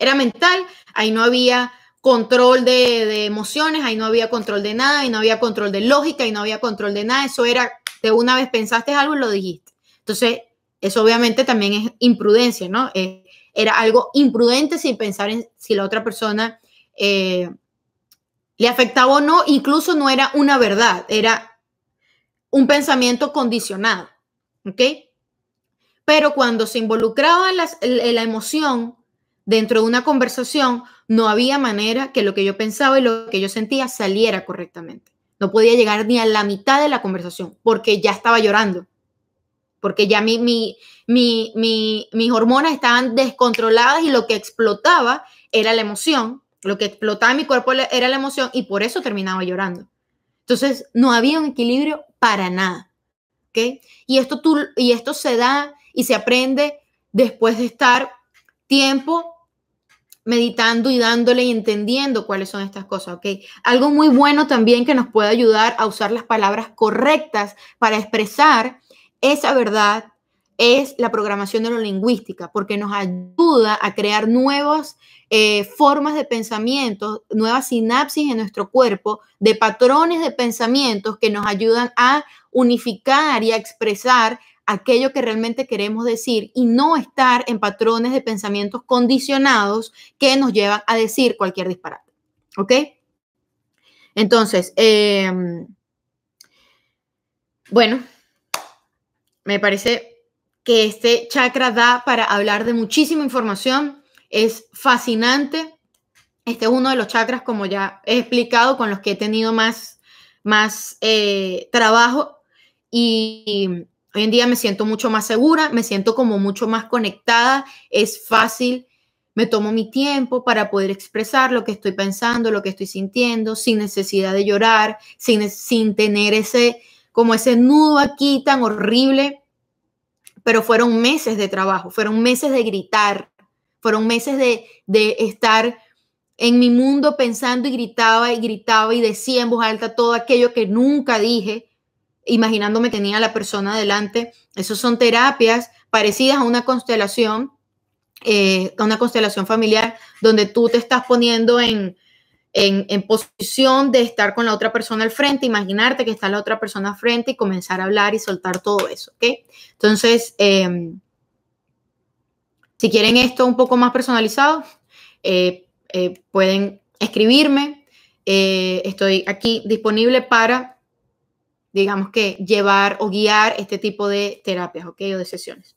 [SPEAKER 1] Era mental, ahí no había control de, de emociones, ahí no había control de nada, ahí no había control de lógica, ahí no había control de nada, eso era de una vez pensaste algo y lo dijiste. Entonces, eso obviamente también es imprudencia, ¿no? Eh, era algo imprudente sin pensar en si la otra persona eh, le afectaba o no, incluso no era una verdad, era un pensamiento condicionado, ¿ok? Pero cuando se involucraba la, la emoción dentro de una conversación, no había manera que lo que yo pensaba y lo que yo sentía saliera correctamente. No podía llegar ni a la mitad de la conversación porque ya estaba llorando, porque ya mi, mi, mi, mis hormonas estaban descontroladas y lo que explotaba era la emoción, lo que explotaba en mi cuerpo era la emoción y por eso terminaba llorando. Entonces, no había un equilibrio para nada. ¿ok? Y, esto tú, y esto se da y se aprende después de estar tiempo meditando y dándole y entendiendo cuáles son estas cosas, ¿ok? Algo muy bueno también que nos puede ayudar a usar las palabras correctas para expresar esa verdad es la programación neurolingüística, porque nos ayuda a crear nuevos eh, formas de pensamiento, nuevas sinapsis en nuestro cuerpo, de patrones de pensamientos que nos ayudan a unificar y a expresar aquello que realmente queremos decir y no estar en patrones de pensamientos condicionados que nos llevan a decir cualquier disparate. ¿Ok? Entonces, em, bueno, me parece que este chakra da para hablar de muchísima información. Es fascinante. Este es uno de los chakras, como ya he explicado, con los que he tenido más, más eh, trabajo. Y hoy en día me siento mucho más segura, me siento como mucho más conectada. Es fácil me tomo mi tiempo para poder expresar lo que estoy pensando, lo que estoy sintiendo, sin necesidad de llorar, sin, sin tener ese, como ese nudo aquí tan horrible. Pero fueron meses de trabajo, fueron meses de gritar, fueron meses de, de estar en mi mundo pensando y gritaba y gritaba y decía en voz alta todo aquello que nunca dije, imaginándome tenía a la persona delante. Esas son terapias parecidas a una constelación eh, una constelación familiar donde tú te estás poniendo en, en, posición de estar con la otra persona al frente, imaginarte que está la otra persona al frente y comenzar a hablar y soltar todo eso, ¿ok? Entonces, em, si quieren esto un poco más personalizado, eh, eh, pueden escribirme. estoy aquí disponible para, digamos que, llevar o guiar este tipo de terapias, ¿ok? O de sesiones.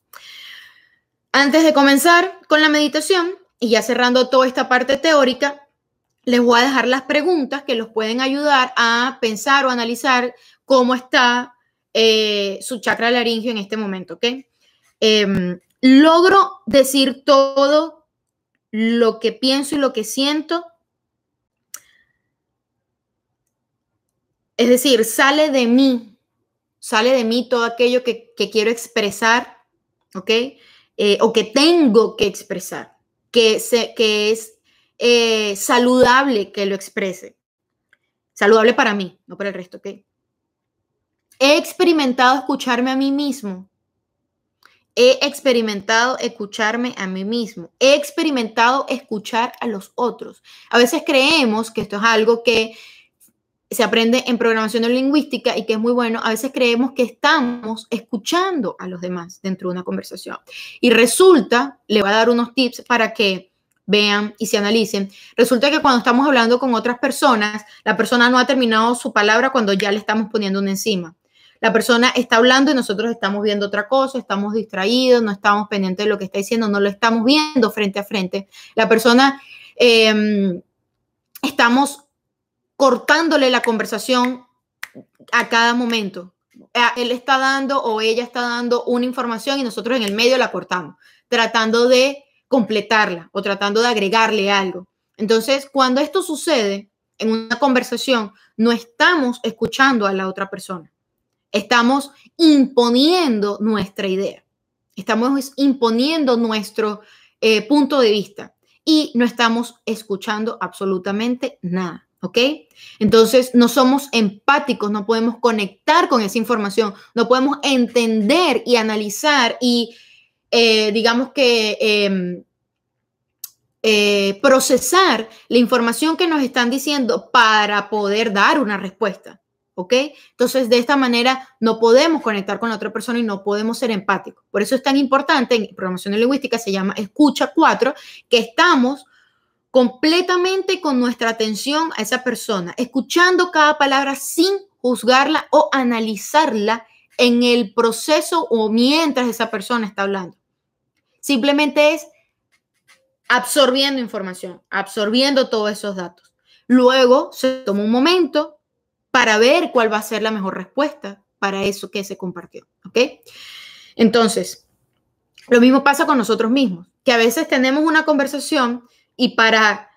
[SPEAKER 1] Antes de comenzar con la meditación y ya cerrando toda esta parte teórica, les voy a dejar las preguntas que los pueden ayudar a pensar o analizar cómo está eh, su chakra laringio en este momento, ¿ok? Em, logro decir todo lo que pienso y lo que siento. Es decir, sale de mí, sale de mí todo aquello que, quiero expresar, ¿ok? Eh, o que tengo que expresar, que, que es eh, saludable que lo exprese. Saludable para mí, no para el resto, ¿ok? He experimentado escucharme a mí mismo. He experimentado escucharme a mí mismo. He experimentado escuchar a los otros. A veces creemos que esto es algo que se aprende en programación lingüística y que es muy bueno, a veces creemos que estamos escuchando a los demás dentro de una conversación. Y resulta, le voy a dar unos tips para que vean y se analicen. Resulta que cuando estamos hablando con otras personas, la persona no ha terminado su palabra cuando ya le estamos poniendo una encima. La persona está hablando y nosotros estamos viendo otra cosa, estamos distraídos, no estamos pendientes de lo que está diciendo, no lo estamos viendo frente a frente. La persona, em, estamos cortándole la conversación a cada momento. Él está dando o ella está dando una información y nosotros en el medio la cortamos, tratando de completarla o tratando de agregarle algo. Entonces, cuando esto sucede en una conversación, no estamos escuchando a la otra persona. Estamos imponiendo nuestra idea. Estamos imponiendo nuestro eh, punto de vista y no estamos escuchando absolutamente nada. ¿Ok? Entonces, no somos empáticos, no podemos conectar con esa información, no podemos entender y analizar y, eh, digamos que, em, eh, procesar la información que nos están diciendo para poder dar una respuesta. ¿Ok? Entonces, de esta manera no podemos conectar con la otra persona y no podemos ser empáticos. Por eso es tan importante, en programación lingüística se llama escucha 4, que estamos completamente con nuestra atención a esa persona, escuchando cada palabra sin juzgarla o analizarla en el proceso o mientras esa persona está hablando. Simplemente es absorbiendo información, absorbiendo todos esos datos. Luego se toma un momento para ver cuál va a ser la mejor respuesta para eso que se compartió. ¿Ok? Entonces, lo mismo pasa con nosotros mismos, que a veces tenemos una conversación y para,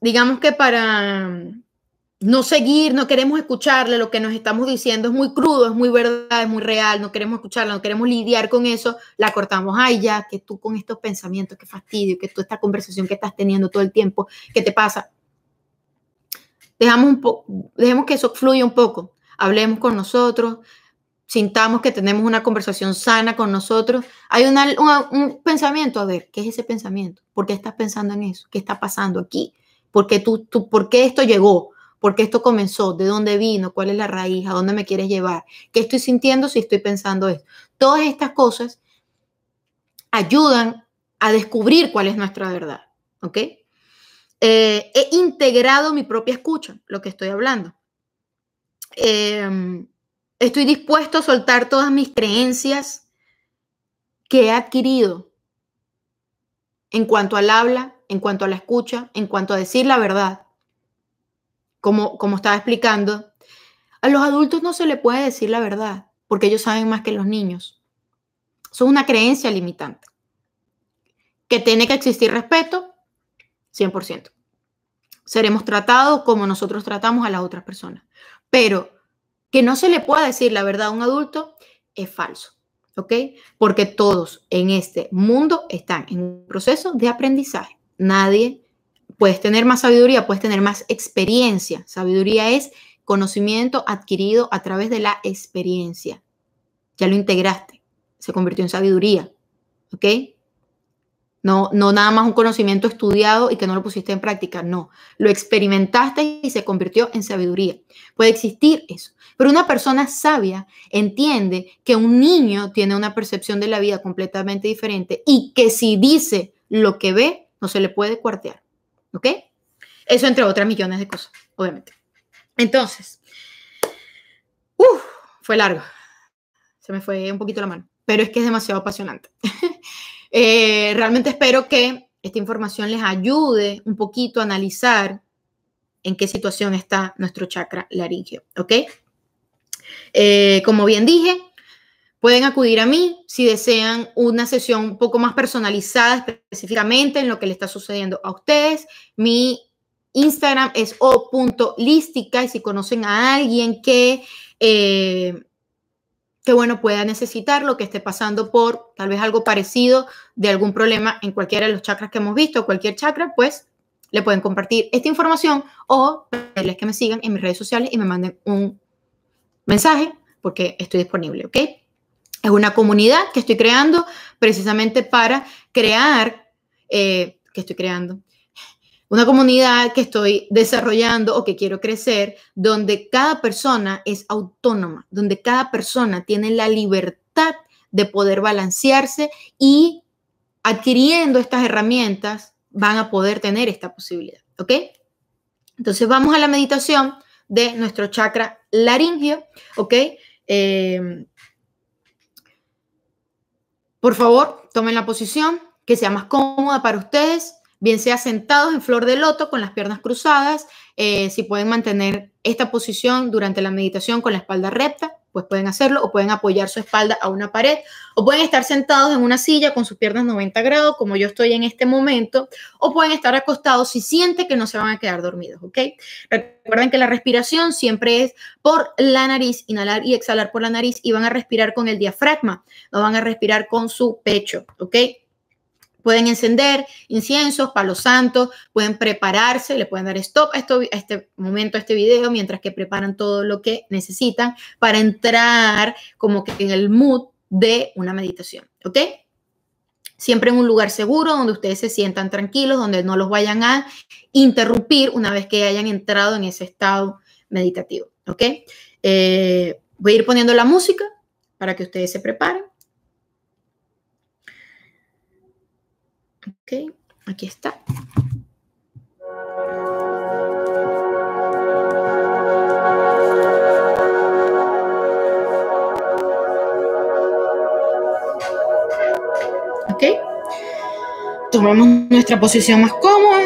[SPEAKER 1] digamos que para no seguir, no queremos escucharle, lo que nos estamos diciendo es muy crudo, es muy verdad, es muy real, no queremos escucharla, no queremos lidiar con eso, la cortamos. Ay, ya, que tú con estos pensamientos, qué fastidio, que tú esta conversación que estás teniendo todo el tiempo, ¿qué te pasa? Dejamos un dejemos que eso fluya un poco, hablemos con nosotros, sintamos que tenemos una conversación sana con nosotros, hay un pensamiento, a ver, ¿qué es ese pensamiento? ¿Por qué estás pensando en eso? ¿Qué está pasando aquí? ¿Por qué, tú, tú, ¿por qué esto llegó? ¿Por qué esto comenzó? ¿De dónde vino? ¿Cuál es la raíz? ¿A dónde me quieres llevar? ¿Qué estoy sintiendo si estoy pensando esto? Todas estas cosas ayudan a descubrir cuál es nuestra verdad, ¿ok? Eh, he integrado mi propia escucha, lo que estoy hablando. Em, estoy dispuesto a soltar todas mis creencias que he adquirido en cuanto al habla, en cuanto a la escucha, en cuanto a decir la verdad. Como, como estaba explicando, a los adultos no se le puede decir la verdad porque ellos saben más que los niños. Son una creencia limitante. Que tiene que existir respeto, 100%. Seremos tratados como nosotros tratamos a las otras personas. Pero que no se le pueda decir la verdad a un adulto es falso. ¿Ok? Porque todos en este mundo están en un proceso de aprendizaje. Nadie, puedes tener más sabiduría, puedes tener más experiencia. Sabiduría es conocimiento adquirido a través de la experiencia. Ya lo integraste, se convirtió en sabiduría. ¿Ok? No, no nada más un conocimiento estudiado y que no lo pusiste en práctica, no. Lo experimentaste y se convirtió en sabiduría. Puede existir eso. Pero una persona sabia entiende que un niño tiene una percepción de la vida completamente diferente y que si dice lo que ve, no se le puede cuartear. ¿Ok? Eso entre otras millones de cosas, obviamente. Entonces, fue largo. Se me fue un poquito la mano, pero es que es demasiado apasionante. [laughs] Eh, realmente espero que esta información les ayude un poquito a analizar en qué situación está nuestro chakra laringeo, ¿ok? Eh, como bien dije, pueden acudir a mí si desean una sesión un poco más personalizada específicamente en lo que le está sucediendo a ustedes. Mi Instagram es o.lística y si conocen a alguien que eh, que bueno, pueda necesitar lo que esté pasando por tal vez algo parecido de algún problema en cualquiera de los chakras que hemos visto, cualquier chakra, pues le pueden compartir esta información o pedirles que me sigan en mis redes sociales y me manden un mensaje porque estoy disponible, ¿ok? Es una comunidad que estoy creando precisamente para crear, eh, que estoy creando, una comunidad que estoy desarrollando o que quiero crecer, donde cada persona es autónoma, donde cada persona tiene la libertad de poder balancearse y adquiriendo estas herramientas van a poder tener esta posibilidad, ¿ok? Entonces vamos a la meditación de nuestro chakra laringio, ¿ok? Eh, por favor, tomen la posición que sea más cómoda para ustedes bien sea sentados en flor de loto con las piernas cruzadas, eh, si pueden mantener esta posición durante la meditación con la espalda recta, pues pueden hacerlo, o pueden apoyar su espalda a una pared, o pueden estar sentados en una silla con sus piernas 90 grados, como yo estoy en este momento, o pueden estar acostados si sienten que no se van a quedar dormidos, ¿ok? Recuerden que la respiración siempre es por la nariz, inhalar y exhalar por la nariz, y van a respirar con el diafragma, no van a respirar con su pecho, ¿ok? Pueden encender inciensos, palos santos, pueden prepararse, le pueden dar stop a, esto, a este momento, a este video, mientras que preparan todo lo que necesitan para entrar como que en el mood de una meditación, ¿ok? Siempre en un lugar seguro, donde ustedes se sientan tranquilos, donde no los vayan a interrumpir una vez que hayan entrado en ese estado meditativo, ¿ok? Eh, voy a ir poniendo la música para que ustedes se preparen. Ok, aquí está. Ok. Tomamos nuestra posición más cómoda.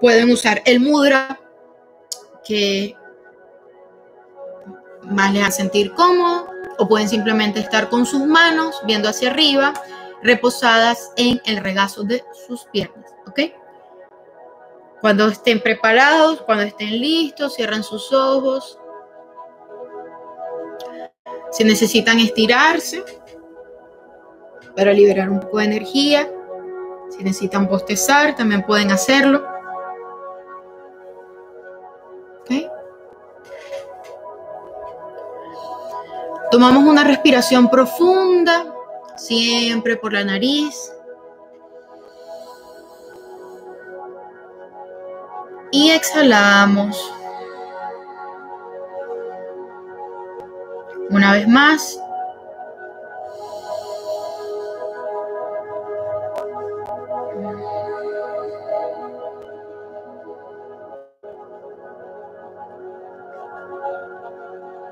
[SPEAKER 1] Pueden usar el mudra que más les a sentir cómodo o pueden simplemente estar con sus manos viendo hacia arriba reposadas en el regazo de sus piernas, ¿ok? Cuando estén preparados, cuando estén listos, cierran sus ojos. Si necesitan estirarse para liberar un poco de energía, si necesitan bostezar, también pueden hacerlo. ¿Ok? Tomamos una respiración profunda, siempre por la nariz. Y exhalamos. Una vez más.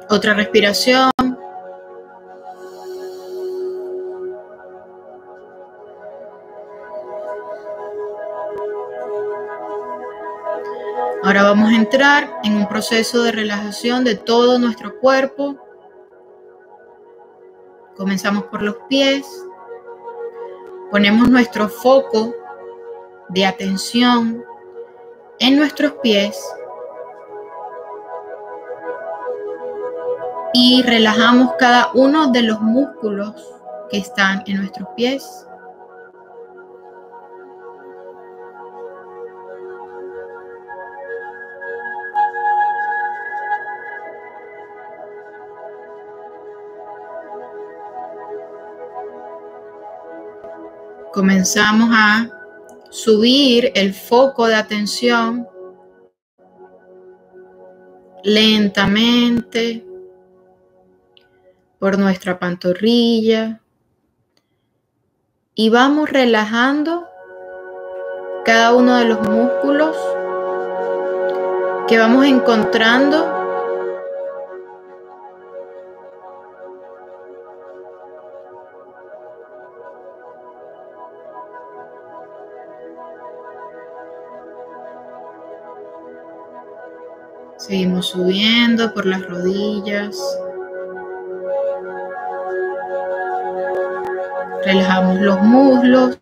[SPEAKER 1] Otra respiración. Entrar en un proceso de relajación de todo nuestro cuerpo. Comenzamos por los pies. Ponemos nuestro foco de atención en nuestros pies y relajamos cada uno de los músculos que están en nuestros pies. Comenzamos a subir el foco de atención lentamente por nuestra pantorrilla y vamos relajando cada uno de los músculos que vamos encontrando Seguimos subiendo por las rodillas. Relajamos los muslos.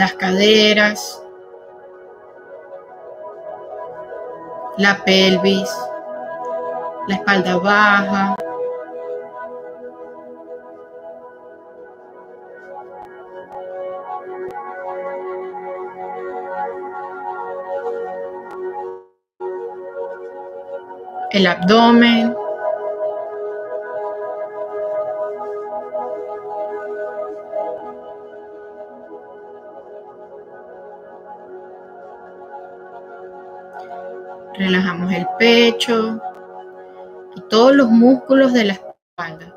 [SPEAKER 1] Las caderas, la pelvis, la espalda baja. El abdomen, Relajamos el pecho y todos los músculos de la espalda.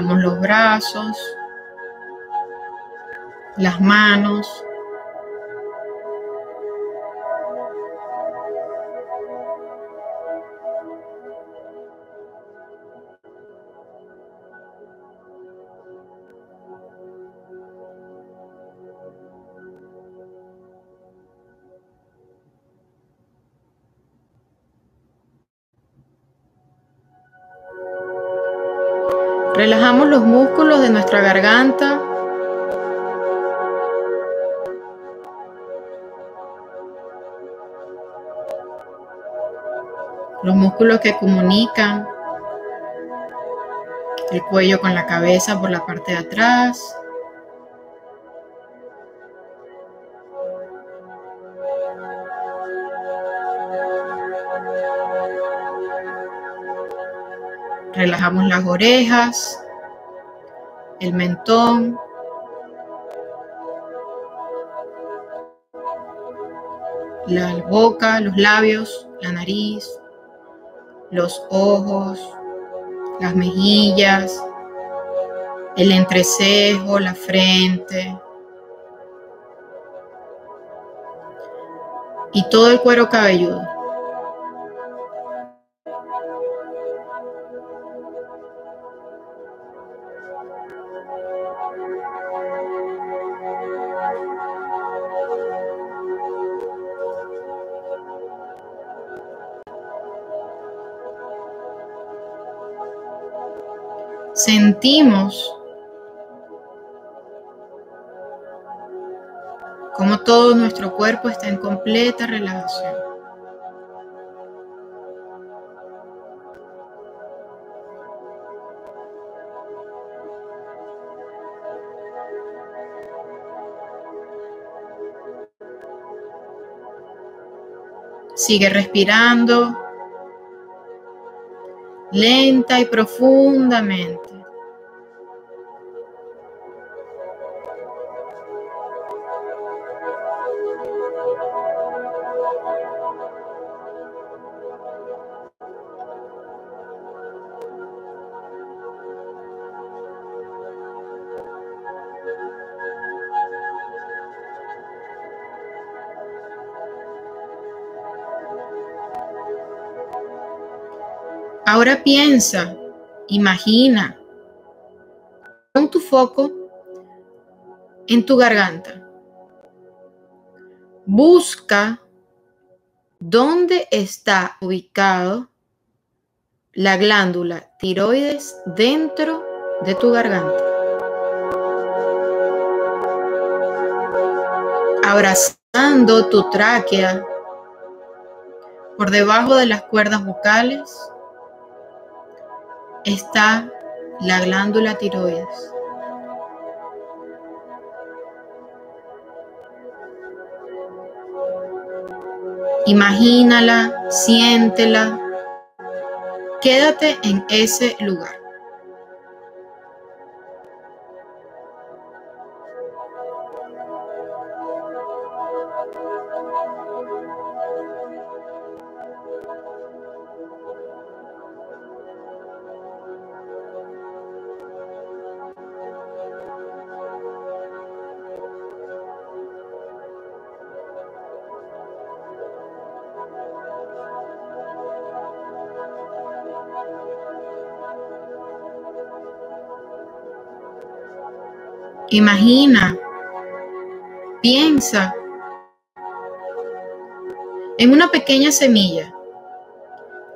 [SPEAKER 1] Los brazos, las manos. Relajamos los músculos de nuestra garganta. Los músculos que comunican el cuello con la cabeza por la parte de atrás. Relajamos las orejas, el mentón, la boca, los labios, la nariz, los ojos, las mejillas, el entrecejo, la frente, y todo el cuero cabelludo. Sentimos como todo nuestro cuerpo está en completa relajación. Sigue respirando lenta y profundamente. Ahora piensa, imagina, pon tu foco en tu garganta. Busca dónde está ubicado la glándula tiroides dentro de tu garganta. Abrazando tu tráquea por debajo de las cuerdas vocales está la glándula tiroides. Imagínala, siéntela, quédate en ese lugar. Imagina, piensa en una pequeña semilla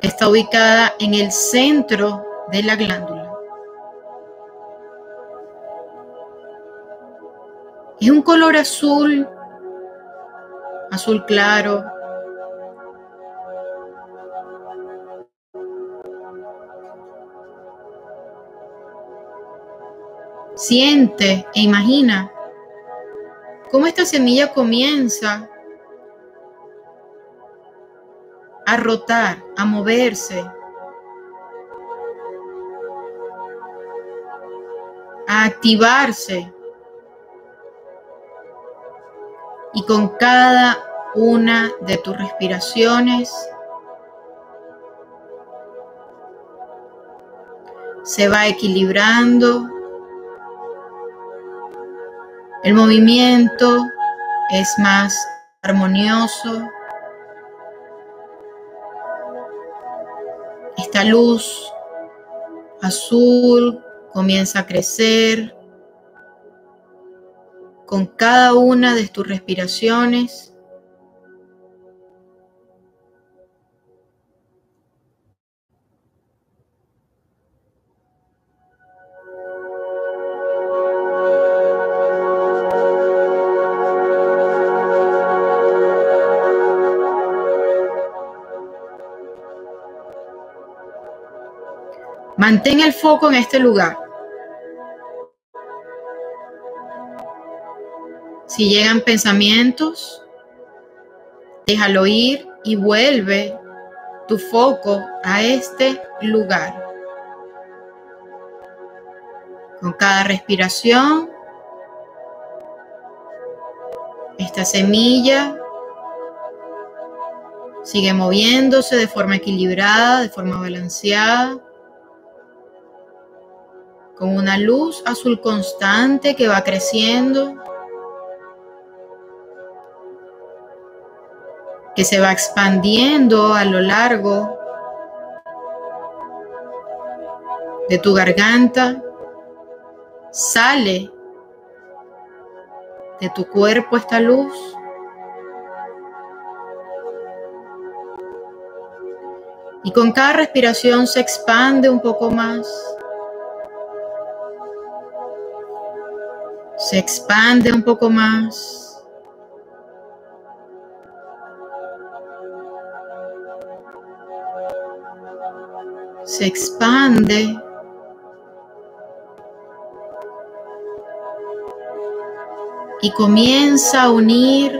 [SPEAKER 1] que está ubicada en el centro de la glándula. Es un color azul, azul claro, Siente e imagina cómo esta semilla comienza a rotar, a moverse, a activarse. Y con cada una de tus respiraciones se va equilibrando el movimiento es más armonioso. Esta luz azul comienza a crecer con cada una de tus respiraciones. Mantén el foco en este lugar. Si llegan pensamientos, déjalo ir y vuelve tu foco a este lugar. Con cada respiración, esta semilla sigue moviéndose de forma equilibrada, de forma balanceada con una luz azul constante que va creciendo. que se va expandiendo a lo largo de tu garganta, sale de tu cuerpo esta luz. Y con cada respiración se expande un poco más. Se expande un poco más. Se expande y comienza a unir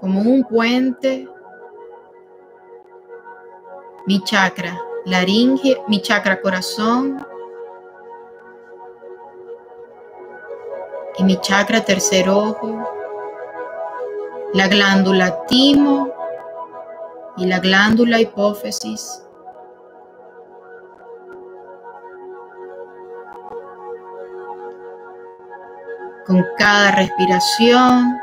[SPEAKER 1] como un puente mi chakra laringe, mi chakra corazón y mi chakra tercer ojo, la glándula timo y la glándula hipófisis con cada respiración.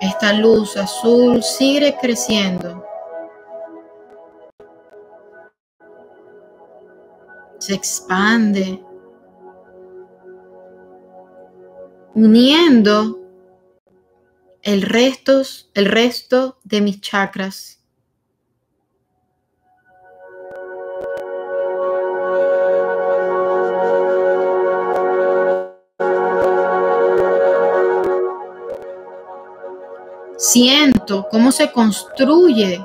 [SPEAKER 1] Esta luz azul sigue creciendo. Se expande, uniendo el resto, el resto de mis chakras. Siento cómo se construye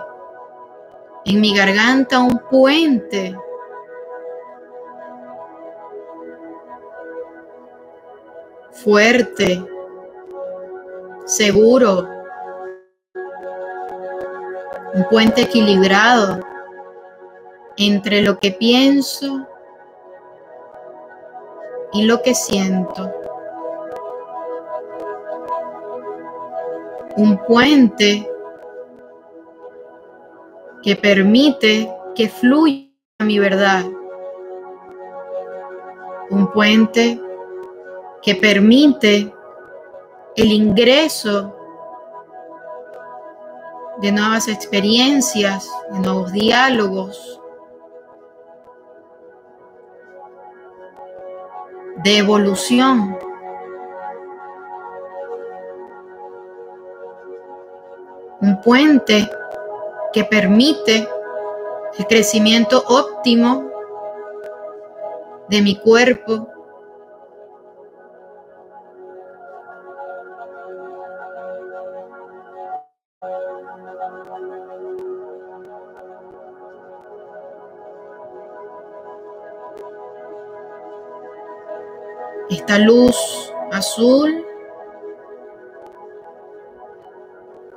[SPEAKER 1] en mi garganta un puente fuerte, seguro, un puente equilibrado entre lo que pienso y lo que siento. un puente que permite que fluya mi verdad. Un puente que permite el ingreso de nuevas experiencias, de nuevos diálogos, de evolución. un puente que permite el crecimiento óptimo de mi cuerpo. Esta luz azul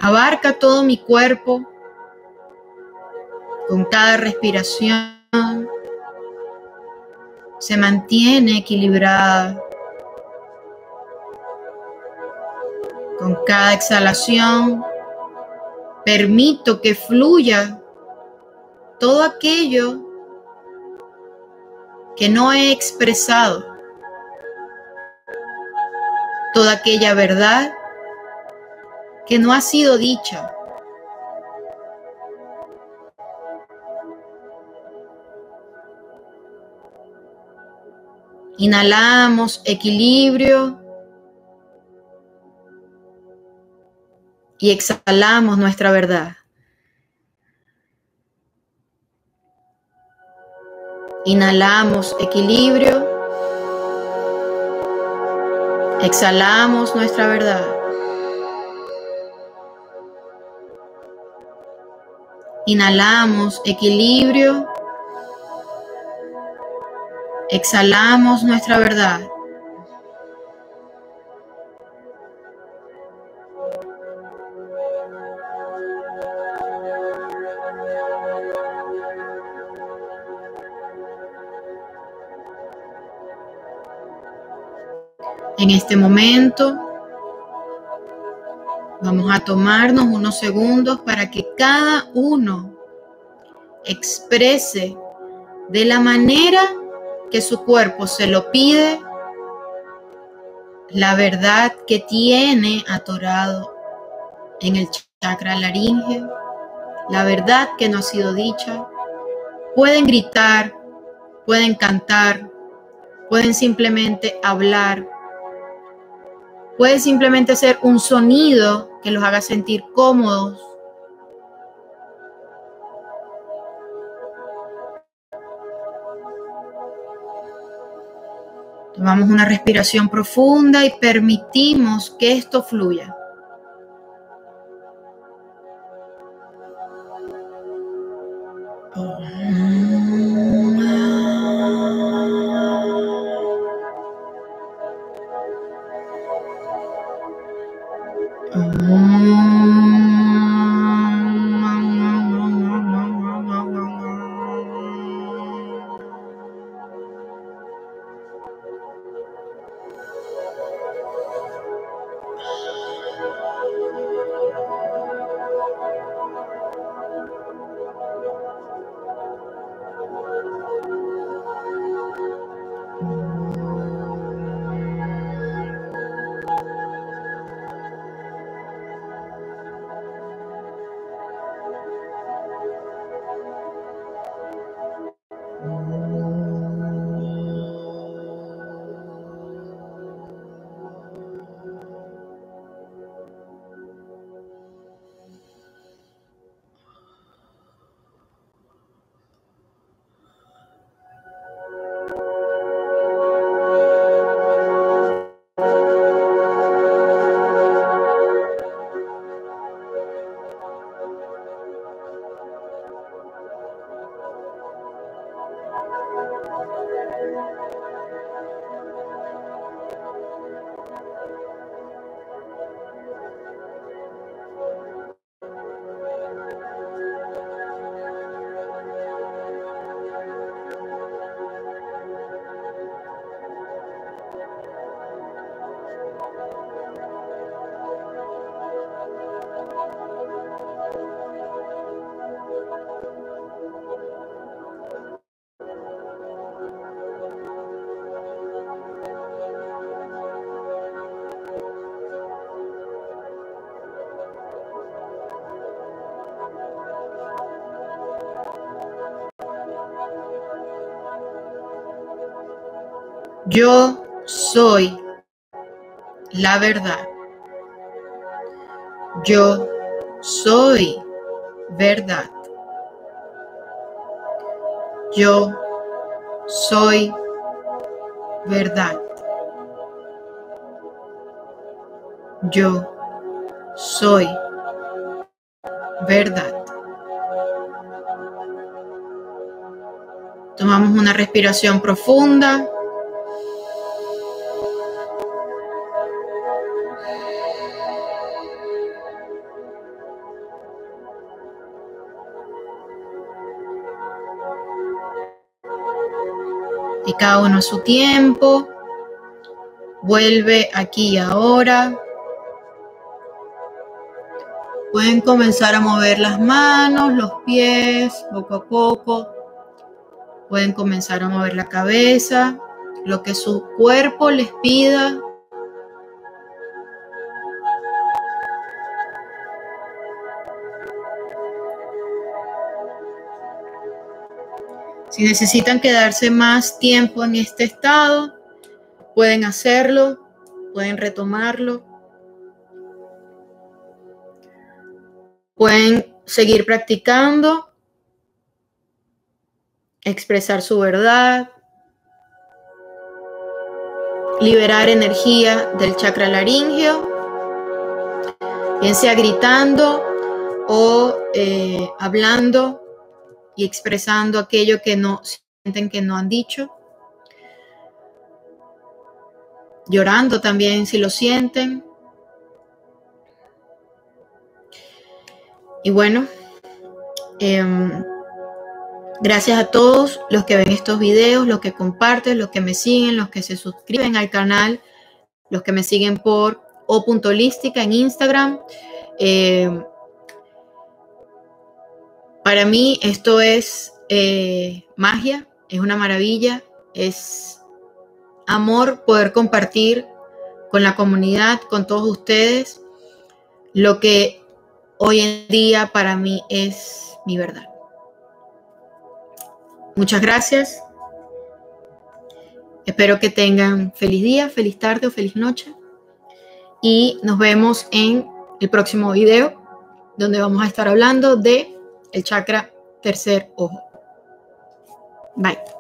[SPEAKER 1] abarca todo mi cuerpo con cada respiración. Se mantiene equilibrada. Con cada exhalación permito que fluya todo aquello que no he expresado, toda aquella verdad que no ha sido dicha. Inhalamos equilibrio y exhalamos nuestra verdad. Inhalamos equilibrio. Exhalamos nuestra verdad. Inhalamos equilibrio. Exhalamos nuestra verdad. Este momento Vamos a tomarnos unos segundos para que cada uno exprese de la manera que su cuerpo se lo pide la verdad que tiene atorado en el chakra laringe, la verdad que no ha sido dicha. Pueden gritar, pueden cantar, pueden simplemente hablar, puede simplemente ser un sonido que los haga sentir cómodos. Tomamos una respiración profunda y permitimos que esto fluya. Yo soy la verdad. Yo soy verdad. Yo soy verdad. Yo soy verdad. Tomamos una respiración profunda. Cada uno a su tiempo. Vuelve aquí y ahora. Pueden comenzar a mover las manos, los pies, poco a poco. Pueden comenzar a mover la cabeza, lo que su cuerpo les pida. Si necesitan quedarse más tiempo en este estado, pueden hacerlo, pueden retomarlo. Pueden seguir practicando, expresar su verdad, liberar energía del chakra laringeo, bien sea gritando o eh, hablando y expresando aquello que no sienten que no han dicho. Llorando también si lo sienten. Y bueno, em, gracias a todos los que ven estos videos, los que comparten, los que me siguen, los que se suscriben al canal, los que me siguen por o.lística en Instagram. Em, para mí esto es eh, magia, es una maravilla, es amor poder compartir con la comunidad, con todos ustedes, lo que hoy en día para mí es mi verdad. Muchas gracias. Espero que tengan feliz día, feliz tarde o feliz noche. Y nos vemos en el próximo video, donde vamos a estar hablando de el chakra tercer ojo. Bye.